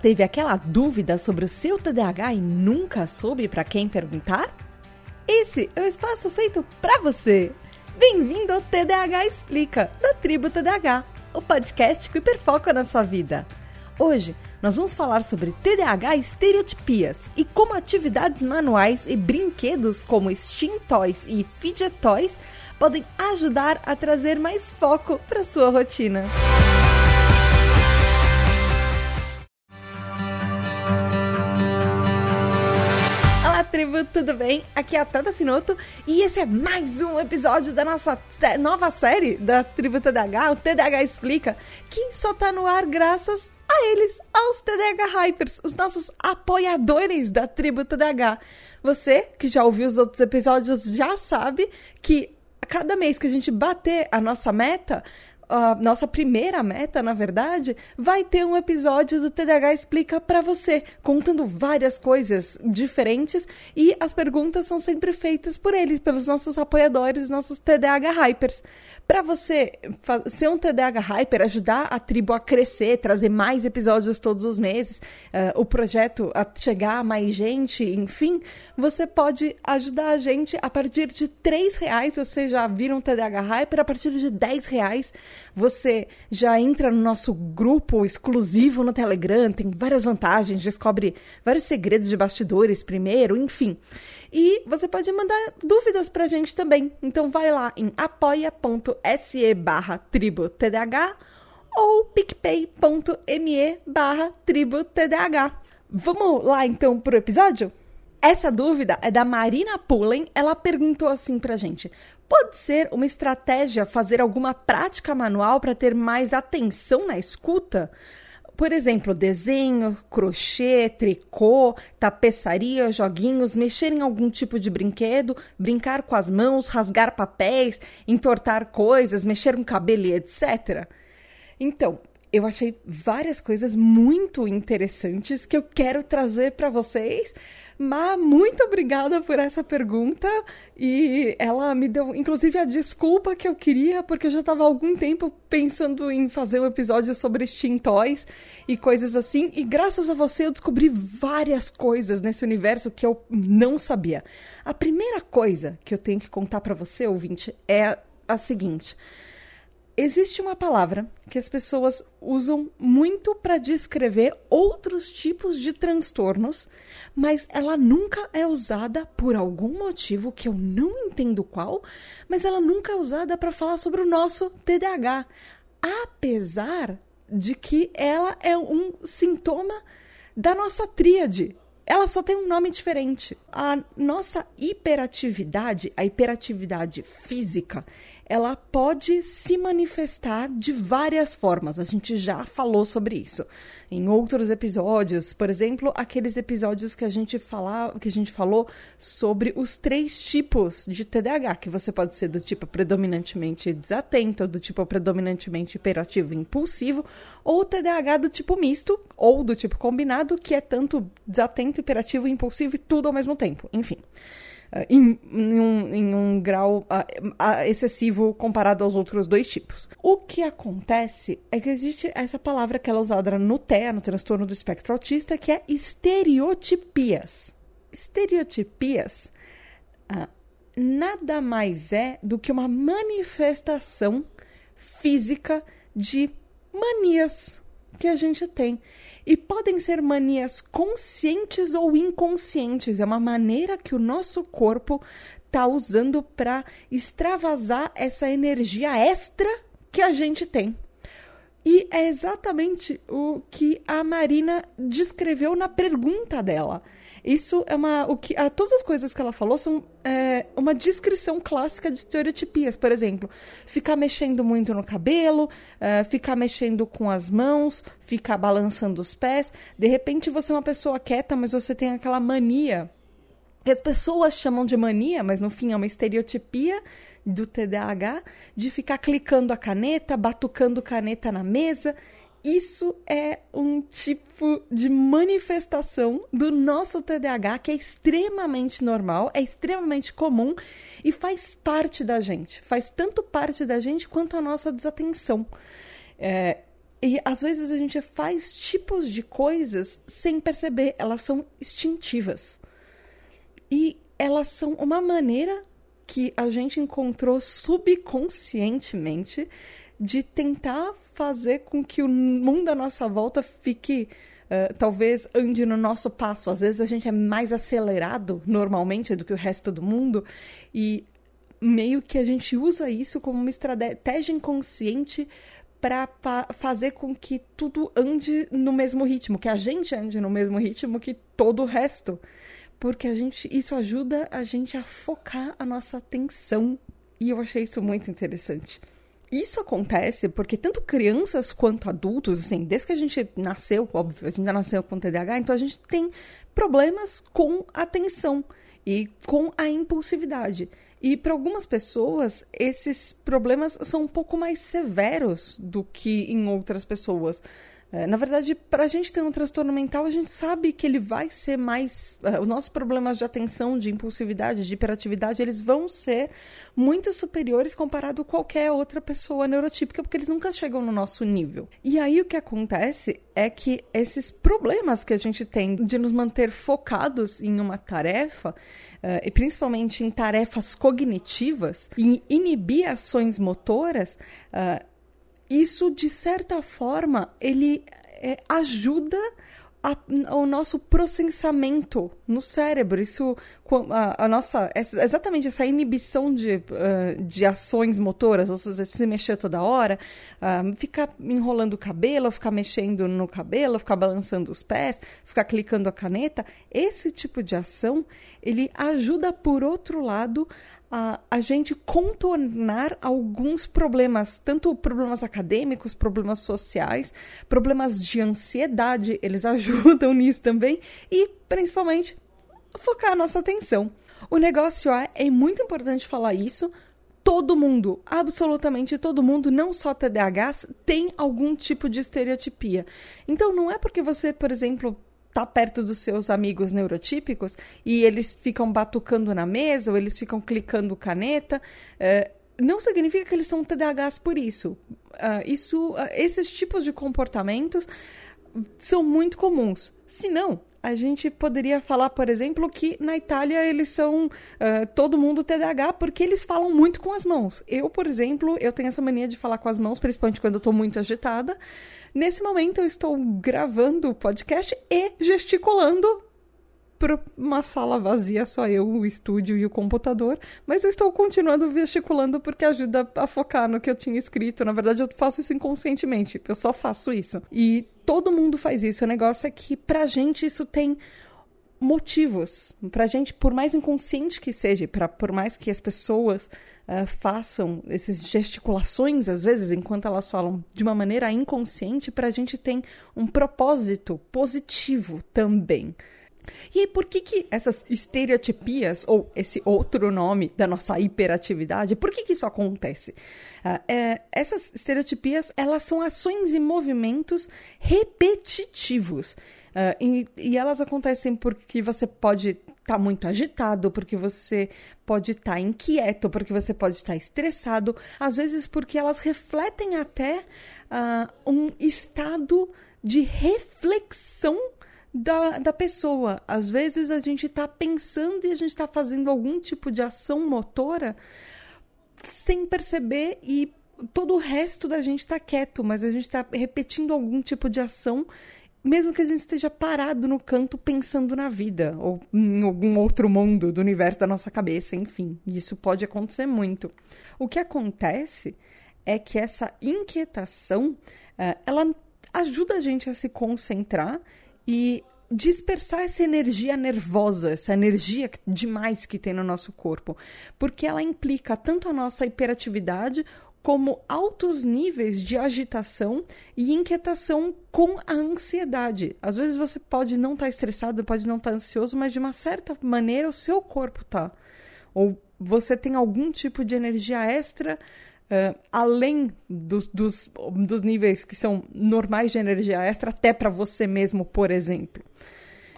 teve aquela dúvida sobre o seu TDAH e nunca soube para quem perguntar? Esse é o espaço feito para você. Bem-vindo ao TDAH Explica, da Tribo TDAH, o podcast que hiperfoca na sua vida. Hoje nós vamos falar sobre TDAH e estereotipias e como atividades manuais e brinquedos como Steam Toys e Fidget Toys podem ajudar a trazer mais foco para sua rotina. Tribo, tudo bem? Aqui é a Tata Finoto e esse é mais um episódio da nossa nova série da Tribo TDH, o TDH Explica, que só tá no ar graças a eles, aos TDH Hypers, os nossos apoiadores da Tribo TDH. Você que já ouviu os outros episódios já sabe que cada mês que a gente bater a nossa meta, a nossa primeira meta, na verdade, vai ter um episódio do TDAH Explica para você, contando várias coisas diferentes e as perguntas são sempre feitas por eles, pelos nossos apoiadores, nossos TDAH Hypers. Para você ser um TDAH Hyper, ajudar a tribo a crescer, trazer mais episódios todos os meses, uh, o projeto a chegar a mais gente, enfim, você pode ajudar a gente a partir de três reais. Você já vira um TDAH Hyper a partir de 10 reais você já entra no nosso grupo exclusivo no Telegram, tem várias vantagens, descobre vários segredos de bastidores primeiro, enfim. E você pode mandar dúvidas pra gente também. Então vai lá em apoia.se barra tribo TDAH ou picpay.me barra tribo TDAH. Vamos lá então pro episódio? Essa dúvida é da Marina Pullen. Ela perguntou assim pra gente: pode ser uma estratégia fazer alguma prática manual para ter mais atenção na escuta? Por exemplo, desenho, crochê, tricô, tapeçaria, joguinhos, mexer em algum tipo de brinquedo, brincar com as mãos, rasgar papéis, entortar coisas, mexer no cabelo e etc. Então, eu achei várias coisas muito interessantes que eu quero trazer para vocês mas muito obrigada por essa pergunta e ela me deu, inclusive, a desculpa que eu queria, porque eu já estava há algum tempo pensando em fazer um episódio sobre Steam Toys e coisas assim, e graças a você eu descobri várias coisas nesse universo que eu não sabia. A primeira coisa que eu tenho que contar para você, ouvinte, é a seguinte. Existe uma palavra que as pessoas usam muito para descrever outros tipos de transtornos, mas ela nunca é usada por algum motivo que eu não entendo qual, mas ela nunca é usada para falar sobre o nosso TDAH, apesar de que ela é um sintoma da nossa tríade. Ela só tem um nome diferente. A nossa hiperatividade, a hiperatividade física, ela pode se manifestar de várias formas. A gente já falou sobre isso em outros episódios, por exemplo, aqueles episódios que a gente fala, que a gente falou sobre os três tipos de TDAH, que você pode ser do tipo predominantemente desatento, do tipo predominantemente hiperativo e impulsivo, ou TDAH do tipo misto, ou do tipo combinado, que é tanto desatento, hiperativo e impulsivo e tudo ao mesmo tempo. Enfim. Uh, em, em, um, em, um, grau uh, uh, excessivo comparado aos outros dois tipos. O que acontece é que existe essa palavra que ela é usada no TEA, no transtorno do espectro autista, que é estereotipias. Estereotipias nada mais é do que uma manifestação física de manias que a gente tem. E podem ser manias conscientes ou inconscientes. É uma maneira que o nosso corpo está usando para extravasar essa energia extra que a gente tem. E é exatamente o que a Marina descreveu na pergunta dela. Isso é uma. O que, a, todas as coisas que ela falou são é, uma descrição clássica de estereotipias. Por exemplo, ficar mexendo muito no cabelo, é, ficar mexendo com as mãos, ficar balançando os pés. De repente você é uma pessoa quieta, mas você tem aquela mania. Que as pessoas chamam de mania, mas no fim é uma estereotipia do TDAH de ficar clicando a caneta, batucando caneta na mesa isso é um tipo de manifestação do nosso TDAH que é extremamente normal, é extremamente comum e faz parte da gente. Faz tanto parte da gente quanto a nossa desatenção. É, E às vezes a gente faz tipos de coisas sem perceber, elas são instintivas. E elas são uma maneira que a gente encontrou subconscientemente de tentar fazer com que o mundo à nossa volta fique Uh, talvez ande no nosso passo. Às vezes a gente é mais acelerado normalmente do que o resto do mundo e meio que a gente usa isso como uma estratégia inconsciente para fazer com que tudo ande no mesmo ritmo, que a gente ande no mesmo ritmo que todo o resto. Porque a gente, isso ajuda a gente a focar a nossa atenção. E eu achei isso muito interessante. Isso acontece porque tanto crianças quanto adultos, assim, desde que a gente nasceu, óbvio, a gente já nasceu com TDAH, então a gente tem problemas com atenção e com a impulsividade. E para algumas pessoas, esses problemas são um pouco mais severos do que em outras pessoas. É, na verdade, para a gente ter um transtorno mental, a gente sabe que ele vai ser mais. Uh, os nossos problemas de atenção, de impulsividade, de hiperatividade, eles vão ser muito superiores comparado a qualquer outra pessoa neurotípica, porque eles nunca chegam no nosso nível. E aí o que acontece é que esses problemas que a gente tem de nos manter focados em uma tarefa, uh, e principalmente em tarefas cognitivas, e inibir ações motoras, isso de certa forma ele é, ajuda a, o nosso processamento no cérebro. Isso, a, a nossa, exatamente essa inibição de, uh, de ações motoras, ou seja, se mexer toda hora, uh, ficar enrolando o cabelo, ficar mexendo no cabelo, ficar balançando os pés, ficar clicando a caneta, esse tipo de ação, ele ajuda, por outro lado, a, a gente contornar alguns problemas, tanto problemas acadêmicos, problemas sociais, problemas de ansiedade, eles ajudam nisso também, e principalmente focar a nossa atenção. O negócio é, é muito importante falar isso. Todo mundo, absolutamente todo mundo, não só TDAH, tem algum tipo de estereotipia. Então, não é porque você, por exemplo, tá perto dos seus amigos neurotípicos e eles ficam batucando na mesa ou eles ficam clicando caneta, é, não significa que eles são TDAHs por isso. Uh, isso uh, esses tipos de comportamentos são muito comuns. Se não, a gente poderia falar, por exemplo, que na Itália eles são uh, todo mundo TDAH porque eles falam muito com as mãos. Eu, por exemplo, eu tenho essa mania de falar com as mãos, principalmente quando eu estou muito agitada. Nesse momento eu estou gravando o podcast e gesticulando para uma sala vazia, só eu, o estúdio e o computador, mas eu estou continuando gesticulando porque ajuda a focar no que eu tinha escrito. Na verdade, eu faço isso inconscientemente, eu só faço isso. E todo mundo faz isso. O negócio é que pra gente isso tem motivos. Pra gente, por mais inconsciente que seja, pra, por mais que as pessoas uh, façam essas gesticulações, às vezes, enquanto elas falam de uma maneira inconsciente, pra gente tem um propósito positivo também. E aí, por que, que essas estereotipias, ou esse outro nome da nossa hiperatividade, por que, que isso acontece? Uh, é, essas estereotipias, elas são ações e movimentos repetitivos. Uh, e, e, elas acontecem porque você pode estar tá muito agitado, porque você pode estar tá inquieto, porque você pode estar tá estressado, às vezes porque elas refletem até uh, um estado de reflexão da, da pessoa. Às vezes a gente está pensando e a gente está fazendo algum tipo de ação motora sem perceber e todo o resto da gente está quieto, mas a gente está repetindo algum tipo de ação, mesmo que a gente esteja parado no canto pensando na vida ou em algum outro mundo do universo da nossa cabeça, enfim. Isso pode acontecer muito. O que acontece é que essa inquietação, eh, ela ajuda a gente a se concentrar e dispersar essa energia nervosa, essa energia demais que tem no nosso corpo, porque ela implica tanto a nossa hiperatividade como altos níveis de agitação e inquietação com a ansiedade. Às vezes você pode não estar tá estressado, pode não estar tá ansioso, mas de uma certa maneira o seu corpo tá. Ou você tem algum tipo de energia extra uh, além dos, dos, dos níveis que são normais de energia extra, até para você mesmo, por exemplo.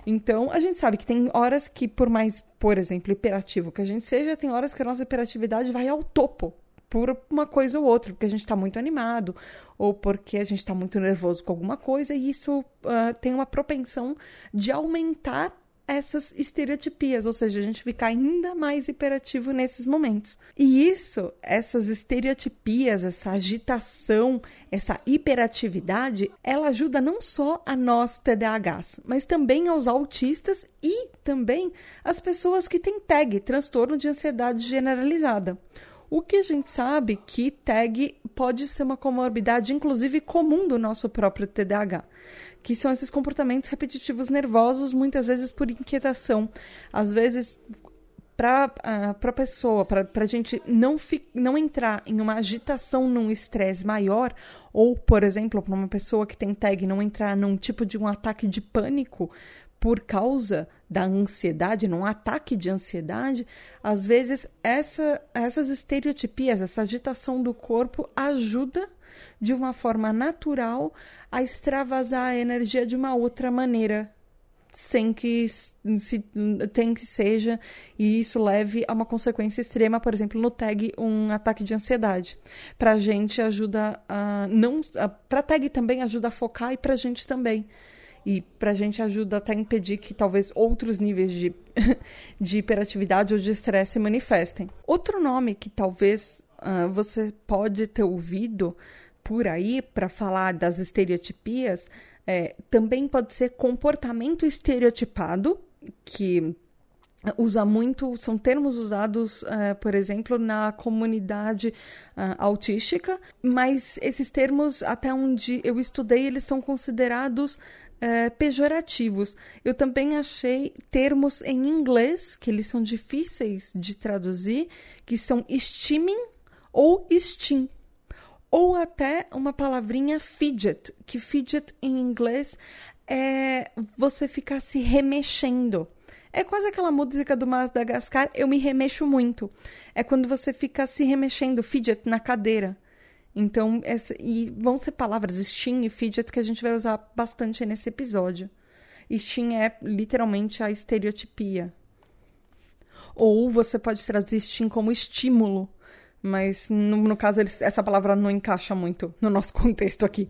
Então, a gente sabe que tem horas que, por mais, por exemplo, hiperativo que a gente seja, tem horas que a nossa hiperatividade vai ao topo. Por uma coisa ou outra, porque a gente está muito animado ou porque a gente está muito nervoso com alguma coisa, e isso uh, tem uma propensão de aumentar essas estereotipias, ou seja, a gente fica ainda mais hiperativo nesses momentos. E isso, essas estereotipias, essa agitação, essa hiperatividade, ela ajuda não só a nós TDAHs, mas também aos autistas e também as pessoas que têm TAG, transtorno de ansiedade generalizada. O que a gente sabe que TAG pode ser uma comorbidade, inclusive comum do nosso próprio TDAH, que são esses comportamentos repetitivos nervosos, muitas vezes por inquietação, às vezes para a pessoa, para a gente não, fi, não entrar em uma agitação, num estresse maior, ou, por exemplo, para uma pessoa que tem TAG não entrar num tipo de um ataque de pânico por causa da ansiedade, num ataque de ansiedade, às vezes essa, essas estereotipias, essa agitação do corpo ajuda de uma forma natural a extravasar a energia de uma outra maneira, sem que se tem que seja e isso leve a uma consequência extrema, por exemplo, no tag um ataque de ansiedade. Pra gente ajuda a não, para tag também ajuda a focar e pra gente também e para a gente ajuda até a impedir que talvez outros níveis de, de hiperatividade ou de estresse se manifestem. Outro nome que talvez uh, você pode ter ouvido por aí para falar das estereotipias é, também pode ser comportamento estereotipado, que usa muito, são termos usados, uh, por exemplo, na comunidade uh, autística, mas esses termos, até onde eu estudei, eles são considerados é, pejorativos. Eu também achei termos em inglês, que eles são difíceis de traduzir, que são steaming ou steam. Ou até uma palavrinha fidget, que fidget em inglês é você ficar se remexendo. É quase aquela música do Madagascar, eu me remexo muito. É quando você fica se remexendo, fidget, na cadeira. Então, essa, e vão ser palavras steam e fidget que a gente vai usar bastante nesse episódio. Steam é literalmente a estereotipia. Ou você pode trazer steam como estímulo, mas no, no caso eles, essa palavra não encaixa muito no nosso contexto aqui.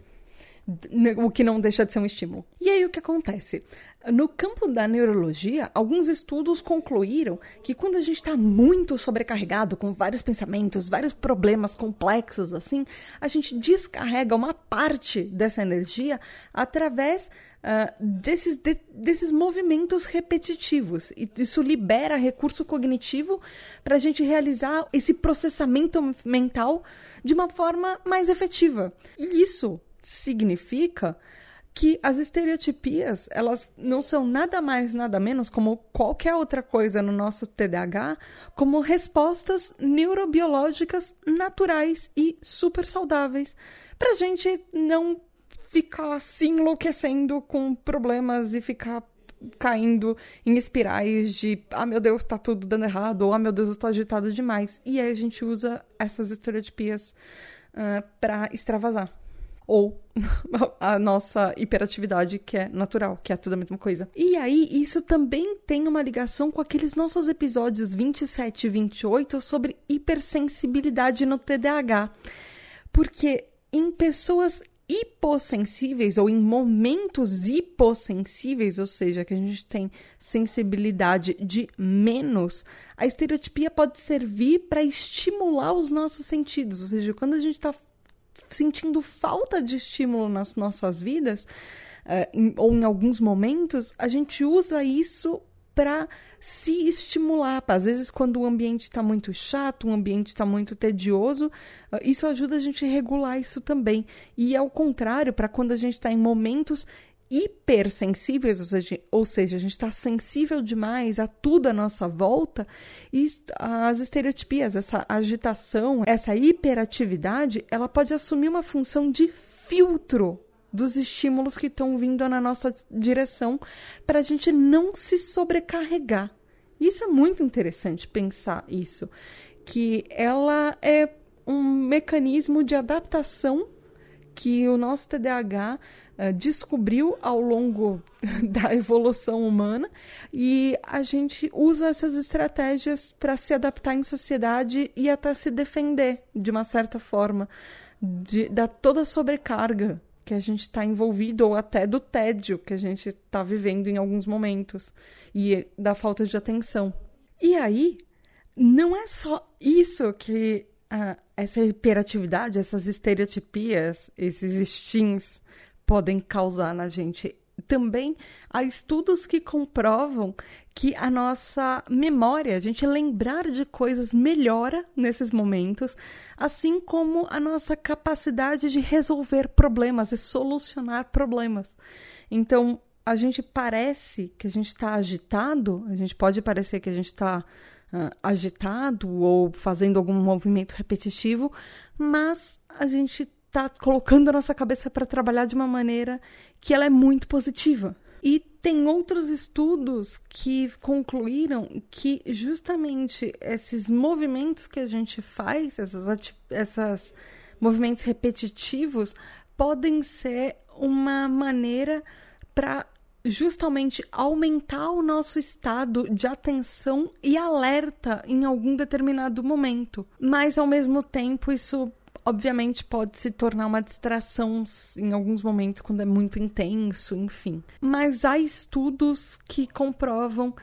O que não deixa de ser um estímulo. E aí o que acontece? No campo da neurologia, alguns estudos concluíram que quando a gente está muito sobrecarregado, com vários pensamentos, vários problemas complexos assim, a gente descarrega uma parte dessa energia através uh, desses, de, desses movimentos repetitivos. E isso libera recurso cognitivo para a gente realizar esse processamento mental de uma forma mais efetiva. E isso significa que as estereotipias, elas não são nada mais, nada menos como qualquer outra coisa no nosso TDAH, como respostas neurobiológicas naturais e super saudáveis, para a gente não ficar se enlouquecendo com problemas e ficar caindo em espirais de ah meu Deus, tá tudo dando errado, ou ah meu Deus, eu tô agitado demais. E aí a gente usa essas estereotipias uh, para extravasar ou a nossa hiperatividade que é natural, que é tudo a mesma coisa. E aí, isso também tem uma ligação com aqueles nossos episódios 27 e 28 sobre hipersensibilidade no TDAH. Porque em pessoas hipossensíveis ou em momentos hipossensíveis, ou seja, que a gente tem sensibilidade de menos, a estereotipia pode servir para estimular os nossos sentidos, ou seja, quando a gente está sentindo falta de estímulo nas nossas vidas, uh, em, ou em alguns momentos, a gente usa isso para se estimular. Às vezes, quando o ambiente está muito chato, o ambiente está muito tedioso, isso ajuda a gente a regular isso também. E ao contrário, para quando a gente está em momentos hipersensíveis, ou seja, ou seja, a gente está sensível demais a tudo à nossa volta, e as estereotipias, essa agitação, essa hiperatividade, ela pode assumir uma função de filtro dos estímulos que estão vindo na nossa direção para a gente não se sobrecarregar. Isso é muito interessante pensar isso, que ela é um mecanismo de adaptação que o nosso TDAH uh, descobriu ao longo da evolução humana e a gente usa essas estratégias para se adaptar em sociedade e até se defender de uma certa forma de, da toda a sobrecarga que a gente está envolvido ou até do tédio que a gente está vivendo em alguns momentos e da falta de atenção. E aí, não é só isso que uh, essa hiperatividade, essas estereotipias, esses stins podem causar na gente. Também há estudos que comprovam que a nossa memória, a gente lembrar de coisas melhora nesses momentos, assim como a nossa capacidade de resolver problemas e solucionar problemas. Então, a gente parece que a gente está agitado, a gente pode parecer que a gente está uh, agitado ou fazendo algum movimento repetitivo, mas a gente está colocando a nossa cabeça para trabalhar de uma maneira que ela é muito positiva. E tem outros estudos que concluíram que justamente esses movimentos que a gente faz, essas, essas movimentos repetitivos, podem ser uma maneira para justamente aumentar o nosso estado de atenção e alerta em algum determinado momento. Mas ao mesmo tempo, isso obviamente pode se tornar uma distração em alguns momentos quando é muito intenso, enfim. Mas há estudos que comprovam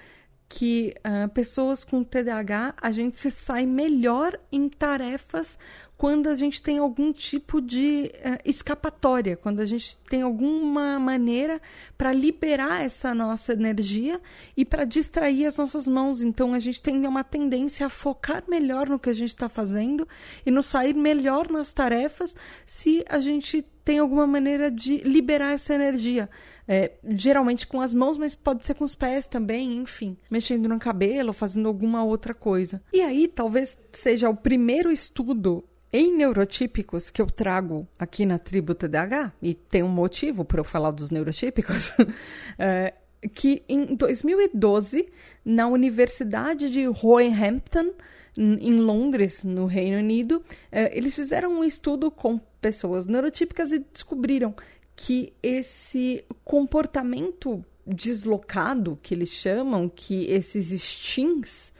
que uh, pessoas com TDAH a gente se sai melhor em tarefas quando a gente tem algum tipo de uh, escapatória, quando a gente tem alguma maneira para liberar essa nossa energia e para distrair as nossas mãos. Então a gente tem uma tendência a focar melhor no que a gente está fazendo e nos sair melhor nas tarefas se a gente tem alguma maneira de liberar essa energia. É, geralmente com as mãos, mas pode ser com os pés também, enfim, mexendo no cabelo, fazendo alguma outra coisa. E aí, talvez seja o primeiro estudo em neurotípicos que eu trago aqui na tribo TDAH, e tem um motivo para eu falar dos neurotípicos, é, que em 2012, na Universidade de Roehampton, em Londres, no Reino Unido, é, eles fizeram um estudo com pessoas neurotípicas e descobriram que esse comportamento deslocado, que eles chamam, que esses stings,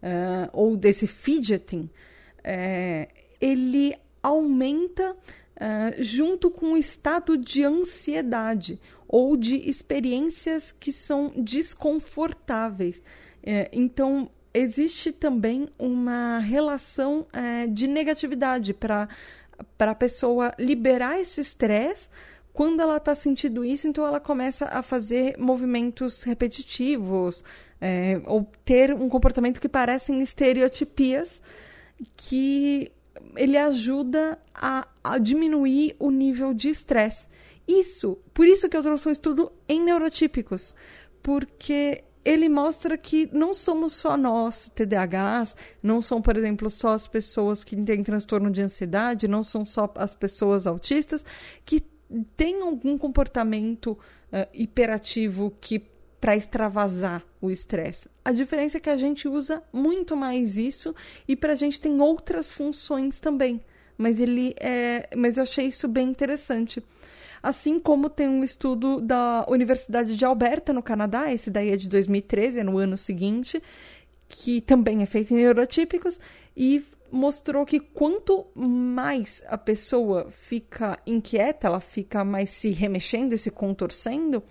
uh, ou desse fidgeting, uh, ele aumenta uh, junto com o estado de ansiedade ou de experiências que são desconfortáveis. então, existe também uma relação de negatividade para a pessoa liberar esse estresse quando ela está sentindo isso, então ela começa a fazer movimentos repetitivos é, ou ter um comportamento que parecem estereotipias que ele ajuda a, a diminuir o nível de estresse. Isso, por isso que eu trouxe um estudo em neurotípicos, porque ele mostra que não somos só nós, TDAHs, não são, por exemplo, só as pessoas que têm transtorno de ansiedade, não são só as pessoas autistas que tem algum comportamento uh, hiperativo que para extravasar o estresse. A diferença é que a gente usa muito mais isso e para a gente tem outras funções também. Mas ele é, mas eu achei isso bem interessante. Assim como tem um estudo da Universidade de Alberta no Canadá, esse daí é de 2013, é no ano seguinte, que também é feito em neurotípicos e mostrou que quanto mais a pessoa fica inquieta, ela fica mais se remexendo e se contorcendo,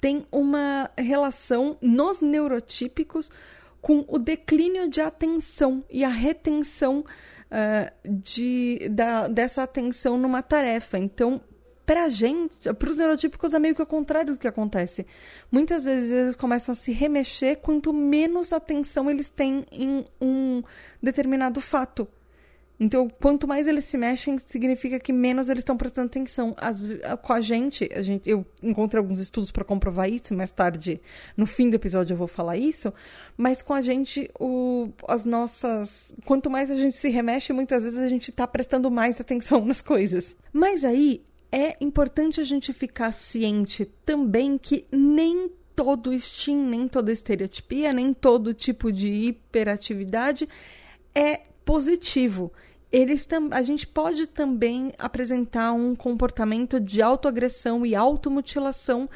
tem uma relação nos neurotípicos com o declínio de atenção e a retenção uh, de, da, dessa atenção numa tarefa. Então, pra gente, pros neurotípicos é meio que o contrário do que acontece. Muitas vezes eles começam a se remexer quanto menos atenção eles têm em um determinado fato. Então, quanto mais eles se mexem, significa que menos eles estão prestando atenção. As, com a gente, a gente, eu encontrei alguns estudos para comprovar isso, mais tarde, no fim do episódio, eu vou falar isso. Mas com a gente, o, as nossas. Quanto mais a gente se remexe, muitas vezes a gente está prestando mais atenção nas coisas. Mas aí, é importante a gente ficar ciente também que nem todo STEAM, nem toda estereotipia, nem todo tipo de hiperatividade é positivo. eles a gente pode também apresentar um comportamento de autoagressão e automutilação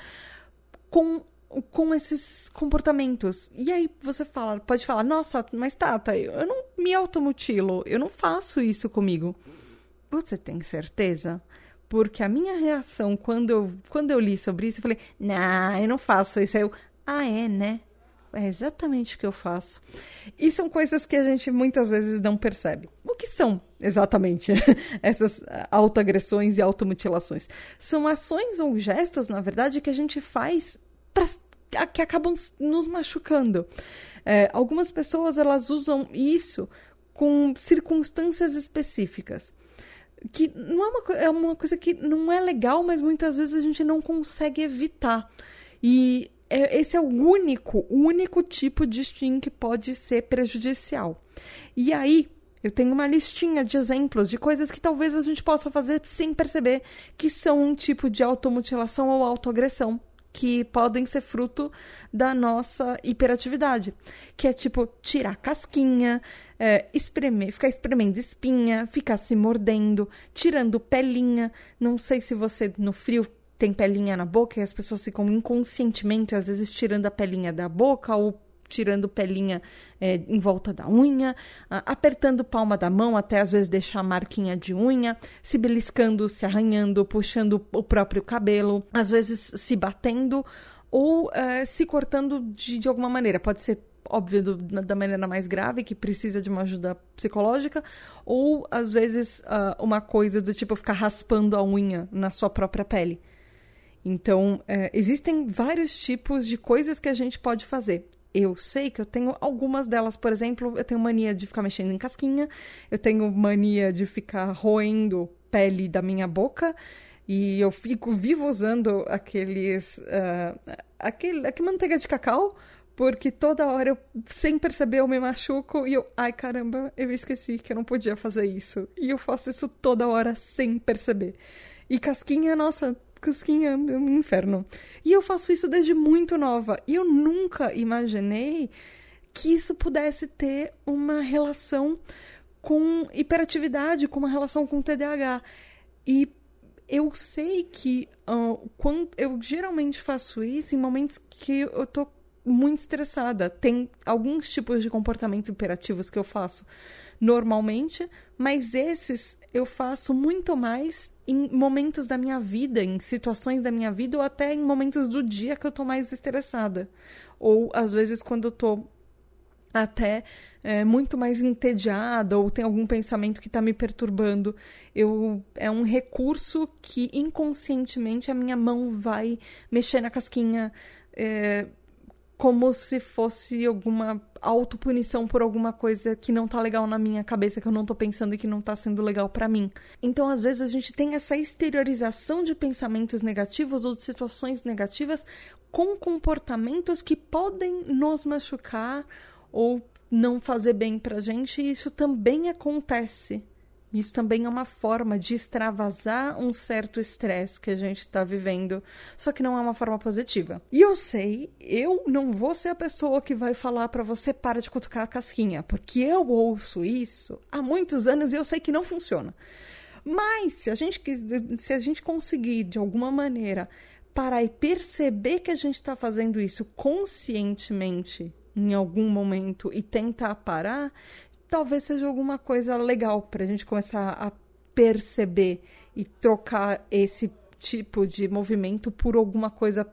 com com esses comportamentos. E aí você fala, pode falar, nossa, mas Tata, eu não me automutilo, eu não faço isso comigo. Você tem certeza? Porque a minha reação quando eu, quando eu li sobre isso, eu falei, não, eu não faço isso. Aí eu, ah, é, né? É exatamente o que eu faço. E são coisas que a gente muitas vezes não percebe. O que são exatamente essas autoagressões e automutilações? São ações ou gestos, na verdade, que a gente faz pra, que acabam nos machucando. É, algumas pessoas elas usam isso com circunstâncias específicas que não é uma, é uma coisa que não é legal, mas muitas vezes a gente não consegue evitar. E é, esse é o único, único tipo de sting que pode ser prejudicial. E aí, eu tenho uma listinha de exemplos de coisas que talvez a gente possa fazer sem perceber que são um tipo de automutilação ou autoagressão que podem ser fruto da nossa hiperatividade, que é tipo tirar casquinha, é, espremer, ficar espremendo espinha, ficar se mordendo, tirando pelinha. Não sei se você no frio tem pelinha na boca e as pessoas ficam inconscientemente às vezes tirando a pelinha da boca ou tirando pelinha é, em volta da unha, apertando palma da mão até às vezes deixar marquinha de unha, se beliscando, se arranhando, puxando o próprio cabelo, às vezes se batendo ou é, se cortando de, de alguma maneira. Pode ser óbvio, do, da maneira mais grave, que precisa de uma ajuda psicológica, ou às vezes uh, uma coisa do tipo ficar raspando a unha na sua própria pele. Então, é, existem vários tipos de coisas que a gente pode fazer eu sei que eu tenho algumas delas, por exemplo, eu tenho mania de ficar mexendo em casquinha, eu tenho mania de ficar roendo pele da minha boca e eu fico vivo usando aqueles uh, aquele, aquele manteiga de cacau porque toda hora eu, sem perceber, eu me machuco e eu, ai caramba, eu esqueci que eu não podia fazer isso. E eu faço isso toda hora sem perceber. E casquinha, nossa, casquinha é um inferno. E eu faço isso desde muito nova. E eu nunca imaginei que isso pudesse ter uma relação com hiperatividade, com uma relação com TDAH. E eu sei que uh, quando eu geralmente faço isso em momentos que eu tô muito estressada. Tem alguns tipos de comportamento imperativos que eu faço normalmente, mas esses eu faço muito mais em momentos da minha vida, em situações da minha vida, ou até em momentos do dia que eu tô mais estressada. Ou às vezes quando eu tô até é, muito mais entediada ou tem algum pensamento que está me perturbando. Eu, é um recurso que inconscientemente a minha mão vai mexer na casquinha. É, como se fosse alguma autopunição por alguma coisa que não tá legal na minha cabeça, que eu não tô pensando e que não tá sendo legal para mim. Então, às vezes, a gente tem essa exteriorização de pensamentos negativos ou de situações negativas com comportamentos que podem nos machucar ou não fazer bem pra gente, e isso também acontece isso também é uma forma de extravasar um certo estresse que a gente está vivendo, só que não é uma forma positiva. E eu sei, eu não vou ser a pessoa que vai falar para você para de cutucar a casquinha, porque eu ouço isso há muitos anos e eu sei que não funciona. Mas se a gente, se a gente conseguir de alguma maneira parar e perceber que a gente está fazendo isso conscientemente em algum momento e tentar parar, talvez seja alguma coisa legal para a gente começar a perceber e trocar esse tipo de movimento por alguma coisa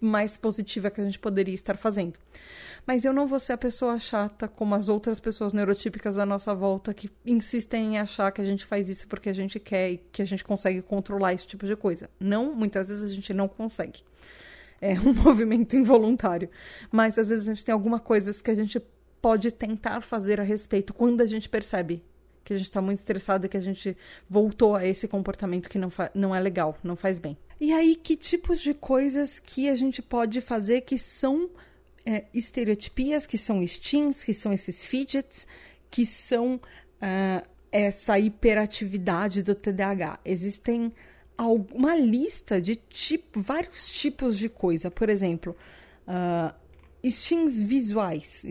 mais positiva que a gente poderia estar fazendo. Mas eu não vou ser a pessoa chata como as outras pessoas neurotípicas da nossa volta que insistem em achar que a gente faz isso porque a gente quer e que a gente consegue controlar esse tipo de coisa. Não, muitas vezes a gente não consegue. É um movimento involuntário. Mas às vezes a gente tem algumas coisas que a gente pode tentar fazer a respeito quando a gente percebe que a gente está muito estressado que a gente voltou a esse comportamento que não, não é legal, não faz bem. E aí, que tipos de coisas que a gente pode fazer que são é, estereotipias, que são stings, que são esses fidgets, que são uh, essa hiperatividade do TDAH? Existem uma lista de tipo, vários tipos de coisa. Por exemplo, uh, visuais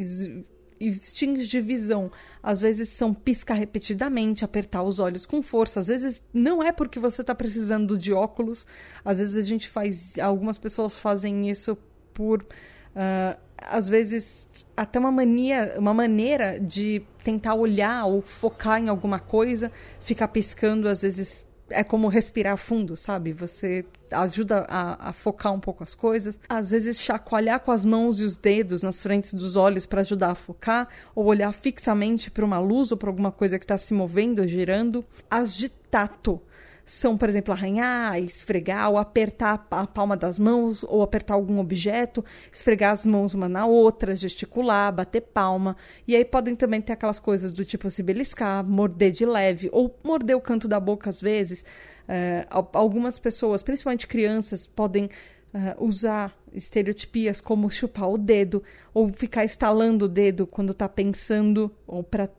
instintos de visão. Às vezes são piscar repetidamente, apertar os olhos com força. Às vezes não é porque você está precisando de óculos. Às vezes a gente faz. Algumas pessoas fazem isso por. Uh, às vezes até uma mania, uma maneira de tentar olhar ou focar em alguma coisa, ficar piscando, às vezes é como respirar fundo, sabe? Você ajuda a, a, focar um pouco as coisas. Às vezes, chacoalhar com as mãos e os dedos nas frentes dos olhos para ajudar a focar, ou olhar fixamente para uma luz ou para alguma coisa que está se movendo, girando. As de tato são, por exemplo, arranhar, esfregar ou apertar a palma das mãos ou apertar algum objeto, esfregar as mãos uma na outra, gesticular, bater palma. E aí podem também ter aquelas coisas do tipo se beliscar, morder de leve ou morder o canto da boca às vezes. É, algumas pessoas, principalmente crianças, podem Uh, usar estereotipias como chupar o dedo ou ficar estalando o dedo quando está pensando ou para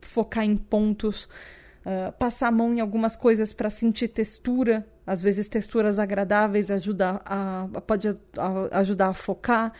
focar em pontos. Uh, passar a mão em algumas coisas para sentir textura, às vezes texturas agradáveis ajuda a, pode a ajudar a focar.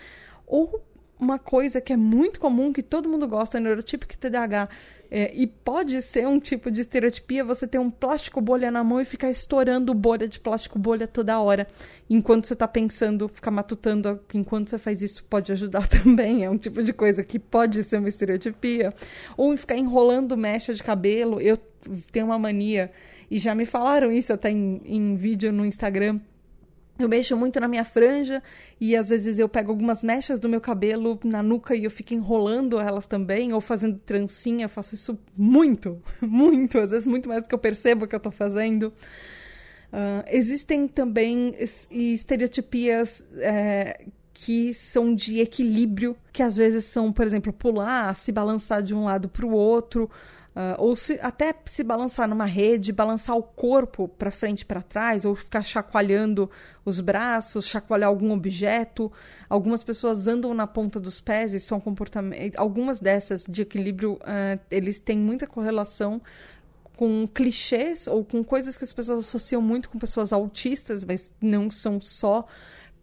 Ou uma coisa que é muito comum, que todo mundo gosta, neurotípico TDAH, é, e pode ser um tipo de estereotipia você ter um plástico bolha na mão e ficar estourando bolha de plástico bolha toda hora. Enquanto você está pensando, ficar matutando enquanto você faz isso pode ajudar também. É um tipo de coisa que pode ser uma estereotipia. Ou ficar enrolando mecha de cabelo. Eu tenho uma mania, e já me falaram isso até em, em vídeo no Instagram eu mexo muito na minha franja e às vezes eu pego algumas mechas do meu cabelo na nuca e eu fico enrolando elas também, ou fazendo trancinha. Eu faço isso muito, muito, às vezes muito mais do que eu percebo que eu estou fazendo. Uh, existem também estereotipias é, que são de equilíbrio, que às vezes são, por exemplo, pular, se balançar de um lado para o outro. Uh, ou se, até se balançar numa rede, balançar o corpo para frente e para trás, ou ficar chacoalhando os braços, chacoalhar algum objeto. Algumas pessoas andam na ponta dos pés, isso é um comportamento. Algumas dessas de equilíbrio, uh, eles têm muita correlação com clichês ou com coisas que as pessoas associam muito com pessoas autistas, mas não são só.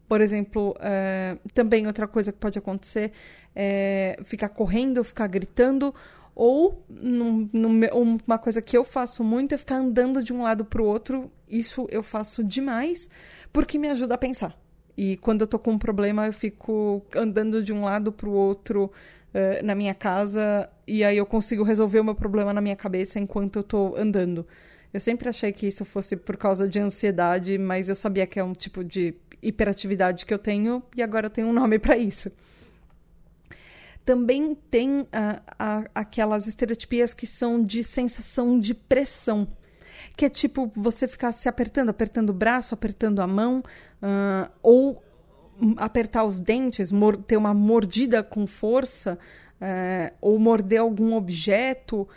Por exemplo, uh, também outra coisa que pode acontecer é ficar correndo, ficar gritando ou num, num, uma coisa que eu faço muito é ficar andando de um lado para o outro. Isso eu faço demais porque me ajuda a pensar. E quando eu tô com um problema, eu fico andando de um lado para o outro uh, na minha casa e aí eu consigo resolver o meu problema na minha cabeça enquanto eu tô andando. Eu sempre achei que isso fosse por causa de ansiedade, mas eu sabia que é um tipo de hiperatividade que eu tenho e agora eu tenho um nome para isso também tem uh, aquelas estereotipias que são de sensação de pressão. Que é tipo você ficar se apertando, apertando o braço, apertando a mão, uh, ou apertar os dentes, ter uma mordida com força, uh, ou morder algum objeto.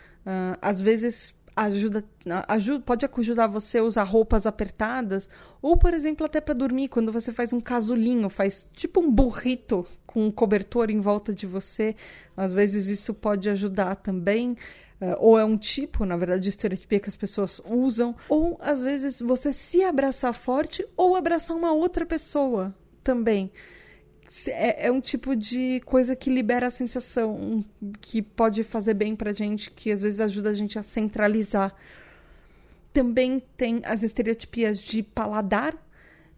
às vezes ajuda, ajuda, pode ajudar você a usar roupas apertadas, ou, por exemplo, até para dormir, quando você faz um casulinho, faz tipo um burrito com um cobertor em volta de você, às vezes isso pode ajudar também. Uh, ou é um tipo, na verdade, de estereotipia que as pessoas usam, ou às vezes você se abraçar forte ou abraçar uma outra pessoa também. É, é, um tipo de coisa que libera a sensação, que pode fazer bem pra gente, que às vezes ajuda a gente a centralizar. Também tem as estereotipias de paladar,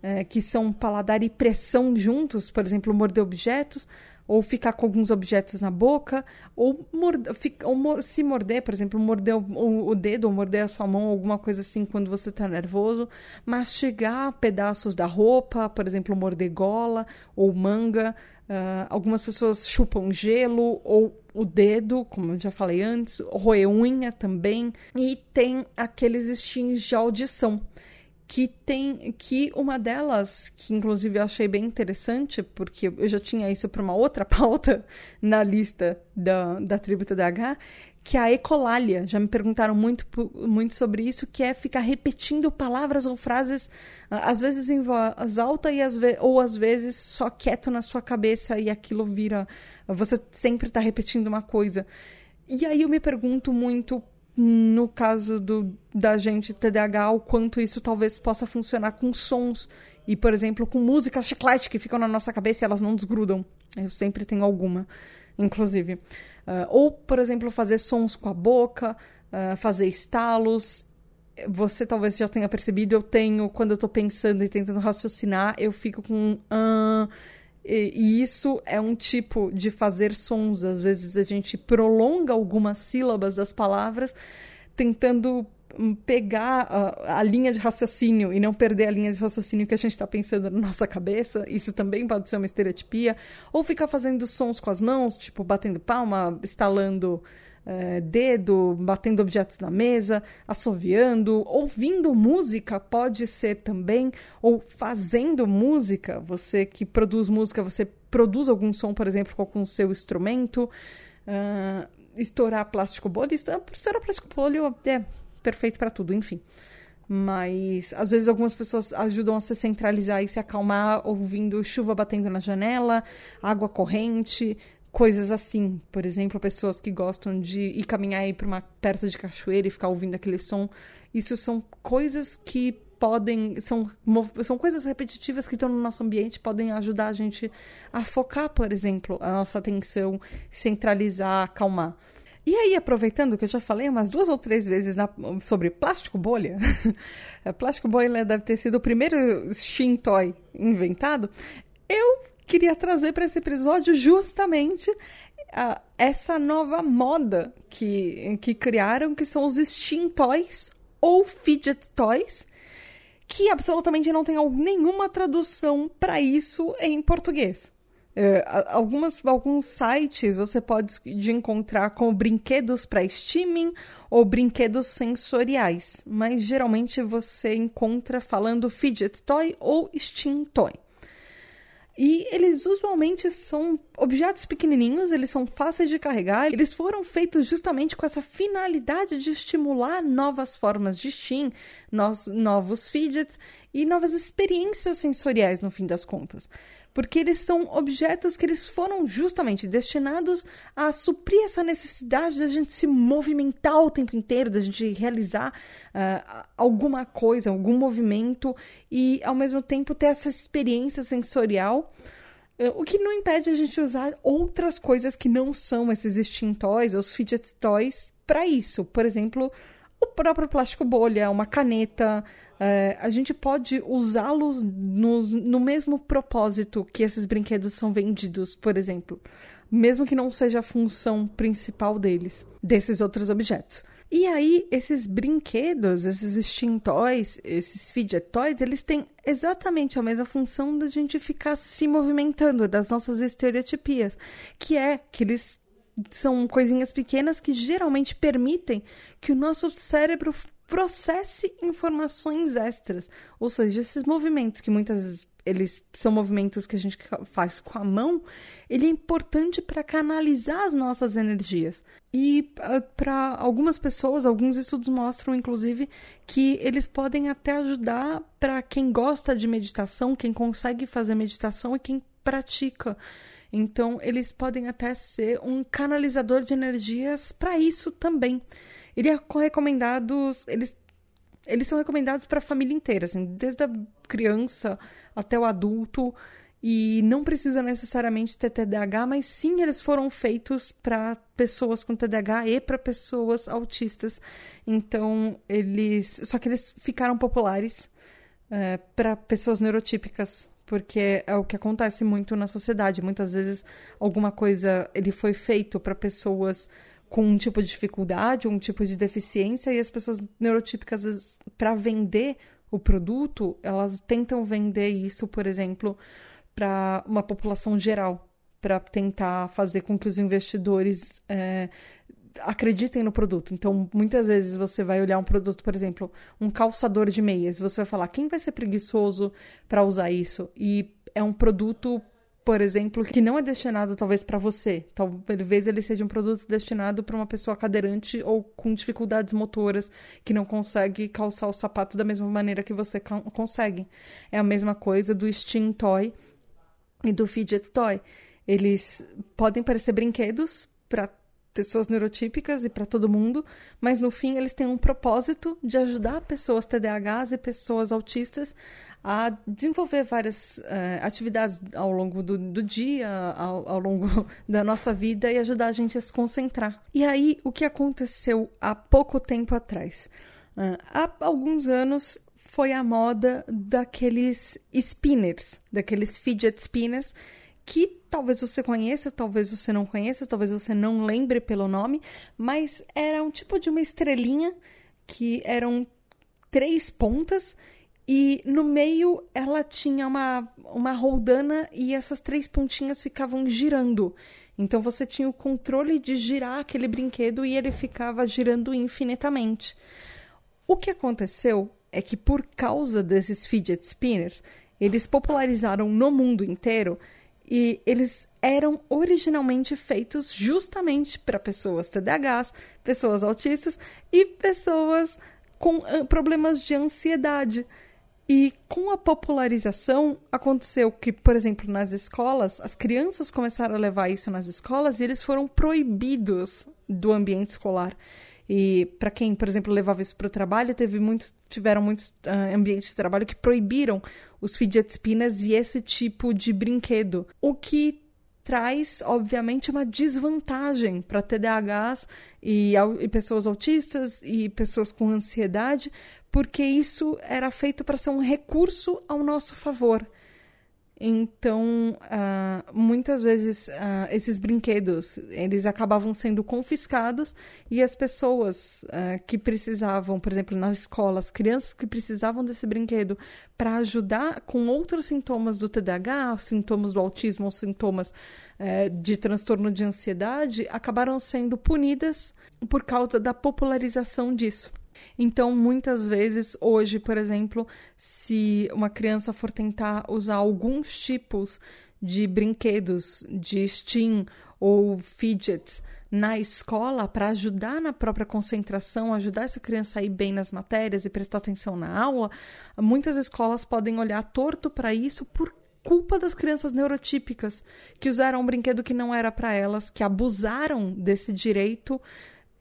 é, que são paladar e pressão juntos, por exemplo, morder objetos ou ficar com alguns objetos na boca, ou, morde, fica, ou se morder, por exemplo, morder o, o, dedo, ou morder a sua mão, alguma coisa assim quando você está nervoso, mastigar pedaços da roupa, por exemplo, morder gola ou manga. Uh, algumas pessoas chupam gelo ou o dedo, como eu já falei antes, roer unha também. E tem aqueles instintos de audição que tem que uma delas, que inclusive eu achei bem interessante, porque eu já tinha isso para uma outra pauta na lista da, da tribo TDAH, que é a ecolalia. Já me perguntaram muito, muito sobre isso, que é ficar repetindo palavras ou frases, às vezes em voz alta e às ou às vezes só quieto na sua cabeça e aquilo vira. Você sempre está repetindo uma coisa. E aí eu me pergunto muito no caso do, da gente TDAH, o quanto isso talvez possa funcionar com sons e, por exemplo, com músicas chiclete que ficam na nossa cabeça e elas não desgrudam. Eu sempre tenho alguma. inclusive. Uh, ou, por exemplo, fazer sons com a boca, uh, fazer estalos. Você talvez já tenha percebido, eu tenho, quando eu tô pensando e tentando raciocinar, eu fico com. Uh, e, e, isso é um tipo de fazer sons. Às vezes a gente prolonga algumas sílabas das palavras, tentando hum, pegar a, a, linha de raciocínio e não perder a linha de raciocínio que a gente está pensando na nossa cabeça. Isso também pode ser uma estereotipia. Ou ficar fazendo sons com as mãos, tipo batendo palma, estalando é, dedo, batendo objetos na mesa, assoviando, ouvindo música pode ser também, ou fazendo música, você que produz música, você produz algum som, por exemplo, com o seu instrumento, uh, estourar plástico bolha, estourar plástico bolha é perfeito para tudo, enfim. Mas às vezes algumas pessoas ajudam a se centralizar e se acalmar ouvindo chuva batendo na janela, água corrente, coisas assim. Por exemplo, pessoas que gostam de ir caminhar aí para uma perto de cachoeira e ficar ouvindo aquele som. Isso são coisas que podem são, são coisas repetitivas que estão no nosso ambiente podem ajudar a gente a focar, por exemplo, a nossa atenção, centralizar, acalmar. E aí, aproveitando que eu já falei umas duas ou três vezes na, sobre plástico bolha, plástico bolha deve ter sido o primeiro Shin Toy inventado, eu queria trazer para esse episódio justamente uh, essa nova moda que, que criaram, que são os Steam Toys ou Fidget Toys, que absolutamente não tem nenhuma tradução para isso em português. Uh, algumas, alguns sites você pode encontrar com brinquedos para streaming ou brinquedos sensoriais, mas geralmente você encontra falando fidget toy ou steam toy. E eles usualmente são objetos pequenininhos, eles são fáceis de carregar. Eles foram feitos justamente com essa finalidade de estimular novas formas de Steam, novos fidgets e novas experiências sensoriais no fim das contas porque eles são objetos que eles foram justamente destinados a suprir essa necessidade da gente se movimentar o tempo inteiro, da gente realizar uh, alguma coisa, algum movimento e ao mesmo tempo ter essa experiência sensorial. Uh, o que não impede a gente usar outras coisas que não são esses extintores, os fidget toys, para isso. Por exemplo, o próprio plástico bolha, uma caneta, é, a gente pode usá-los no mesmo propósito que esses brinquedos são vendidos, por exemplo, mesmo que não seja a função principal deles, desses outros objetos. E aí, esses brinquedos, esses Steam esses Fidget Toys, eles têm exatamente a mesma função da gente ficar se movimentando, das nossas estereotipias, que é que eles são coisinhas pequenas que geralmente permitem que o nosso cérebro processe informações extras. Ou seja, esses movimentos que muitas vezes eles são movimentos que a gente faz com a mão, ele é importante para canalizar as nossas energias. E uh, para algumas pessoas, alguns estudos mostram, inclusive, que eles podem até ajudar para quem gosta de meditação, quem consegue fazer meditação e quem pratica. Então, eles podem até ser um canalizador de energias para isso também. Ele é recomendado, eles, eles são recomendados para a família inteira, assim, desde a criança até o adulto. E não precisa necessariamente ter TDAH, mas sim eles foram feitos para pessoas com TDAH e para pessoas autistas. Então, eles. Só que eles ficaram populares é, para pessoas neurotípicas, porque é o que acontece muito na sociedade. Muitas vezes alguma coisa ele foi feito para pessoas com um tipo de dificuldade, um tipo de deficiência, e as pessoas neurotípicas, para vender o produto, elas tentam vender isso, por exemplo, para uma população geral, para tentar fazer com que os investidores é, acreditem no produto. Então, muitas vezes você vai olhar um produto, por exemplo, um calçador de meias, você vai falar quem vai ser preguiçoso para usar isso? E é um produto por exemplo, que não é destinado talvez para você. Talvez ele seja um produto destinado para uma pessoa cadeirante ou com dificuldades motoras que não consegue calçar o sapato da mesma maneira que você consegue. É a mesma coisa do Steam Toy e do Fidget Toy. Eles podem parecer brinquedos para pessoas neurotípicas e para todo mundo, mas no fim eles têm um propósito de ajudar pessoas TDAHs e pessoas autistas a desenvolver várias uh, atividades ao longo do, do dia, ao, ao, longo da nossa vida e ajudar a gente a se concentrar. E aí, o que aconteceu há pouco tempo atrás? Uh, há alguns anos foi a moda daqueles spinners, daqueles fidget spinners que talvez você conheça, talvez você não conheça, talvez você não lembre pelo nome, mas era um tipo de uma estrelinha que eram três pontas e no meio ela tinha uma, uma roldana e essas três pontinhas ficavam girando. Então você tinha o controle de girar aquele brinquedo e ele ficava girando infinitamente. O que aconteceu é que por causa desses fidget spinners, eles popularizaram no mundo inteiro e eles eram originalmente feitos justamente para pessoas TDAHs, pessoas autistas e pessoas com uh, problemas de ansiedade. E com a popularização, aconteceu que, por exemplo, nas escolas, as crianças começaram a levar isso nas escolas e eles foram proibidos do ambiente escolar. E para quem, por exemplo, levava isso para o trabalho, teve muito, tiveram muitos uh, ambientes de trabalho que proibiram os fidget spinners e esse tipo de brinquedo. O que traz, obviamente, uma desvantagem para TDAHs e, e, pessoas autistas e pessoas com ansiedade, porque isso era feito para ser um recurso ao nosso favor. Então, uh, muitas vezes uh, esses brinquedos eles acabavam sendo confiscados e as pessoas uh, que precisavam, por exemplo, nas escolas, crianças que precisavam desse brinquedo para ajudar com outros sintomas do TDAH, sintomas do autismo sintomas eh, de transtorno de ansiedade, acabaram sendo punidas por causa da popularização disso. Então, muitas vezes, hoje, por exemplo, se uma criança for tentar usar alguns tipos de brinquedos, de Steam ou fidgets na escola para ajudar na própria concentração, ajudar essa criança a ir bem nas matérias e prestar atenção na aula, muitas escolas podem olhar torto para isso por culpa das crianças neurotípicas que usaram um brinquedo que não era para elas, que abusaram desse direito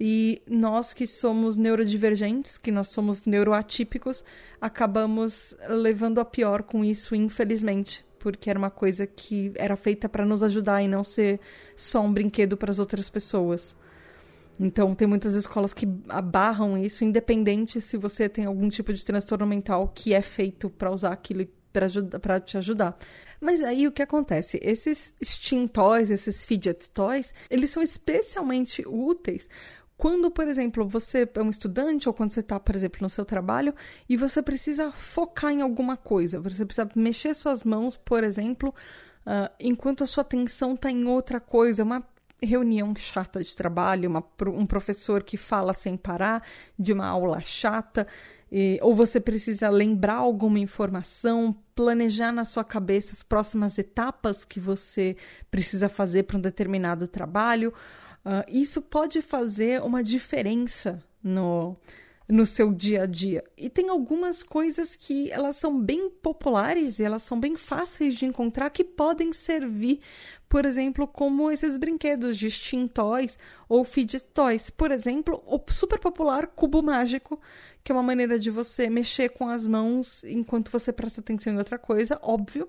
e nós que somos neurodivergentes, que nós somos neuroatípicos, acabamos levando a pior com isso, infelizmente, porque era uma coisa que era feita para nos ajudar e não ser só um brinquedo para as outras pessoas. Então, tem muitas escolas que abarram isso, independente se você tem algum tipo de transtorno mental que é feito para usar aquilo para te ajudar. Mas aí o que acontece? Esses Steam Toys, esses Fidget Toys, eles são especialmente úteis quando, por exemplo, você é um estudante ou quando você está, por exemplo, no seu trabalho e você precisa focar em alguma coisa, você precisa mexer suas mãos, por exemplo, uh, enquanto a sua atenção está em outra coisa, uma reunião chata de trabalho, uma, um professor que fala sem parar, de uma aula chata, e, ou você precisa lembrar alguma informação, planejar na sua cabeça as próximas etapas que você precisa fazer para um determinado trabalho, Uh, isso pode fazer uma diferença no, no seu dia a dia. E tem algumas coisas que elas são bem populares e elas são bem fáceis de encontrar que podem servir, por exemplo, como esses brinquedos de Steam Toys ou Fidget Toys. Por exemplo, o super popular cubo mágico, que é uma maneira de você mexer com as mãos enquanto você presta atenção em outra coisa, óbvio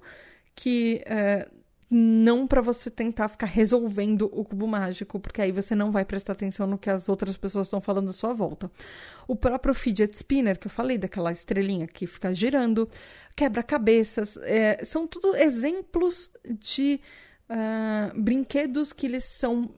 que uh, não para você tentar ficar resolvendo o cubo mágico, porque aí você não vai prestar atenção no que as outras pessoas estão falando à sua volta. O próprio fidget spinner, que eu falei, daquela estrelinha que fica girando, quebra-cabeças, é, são tudo exemplos de uh, brinquedos que eles são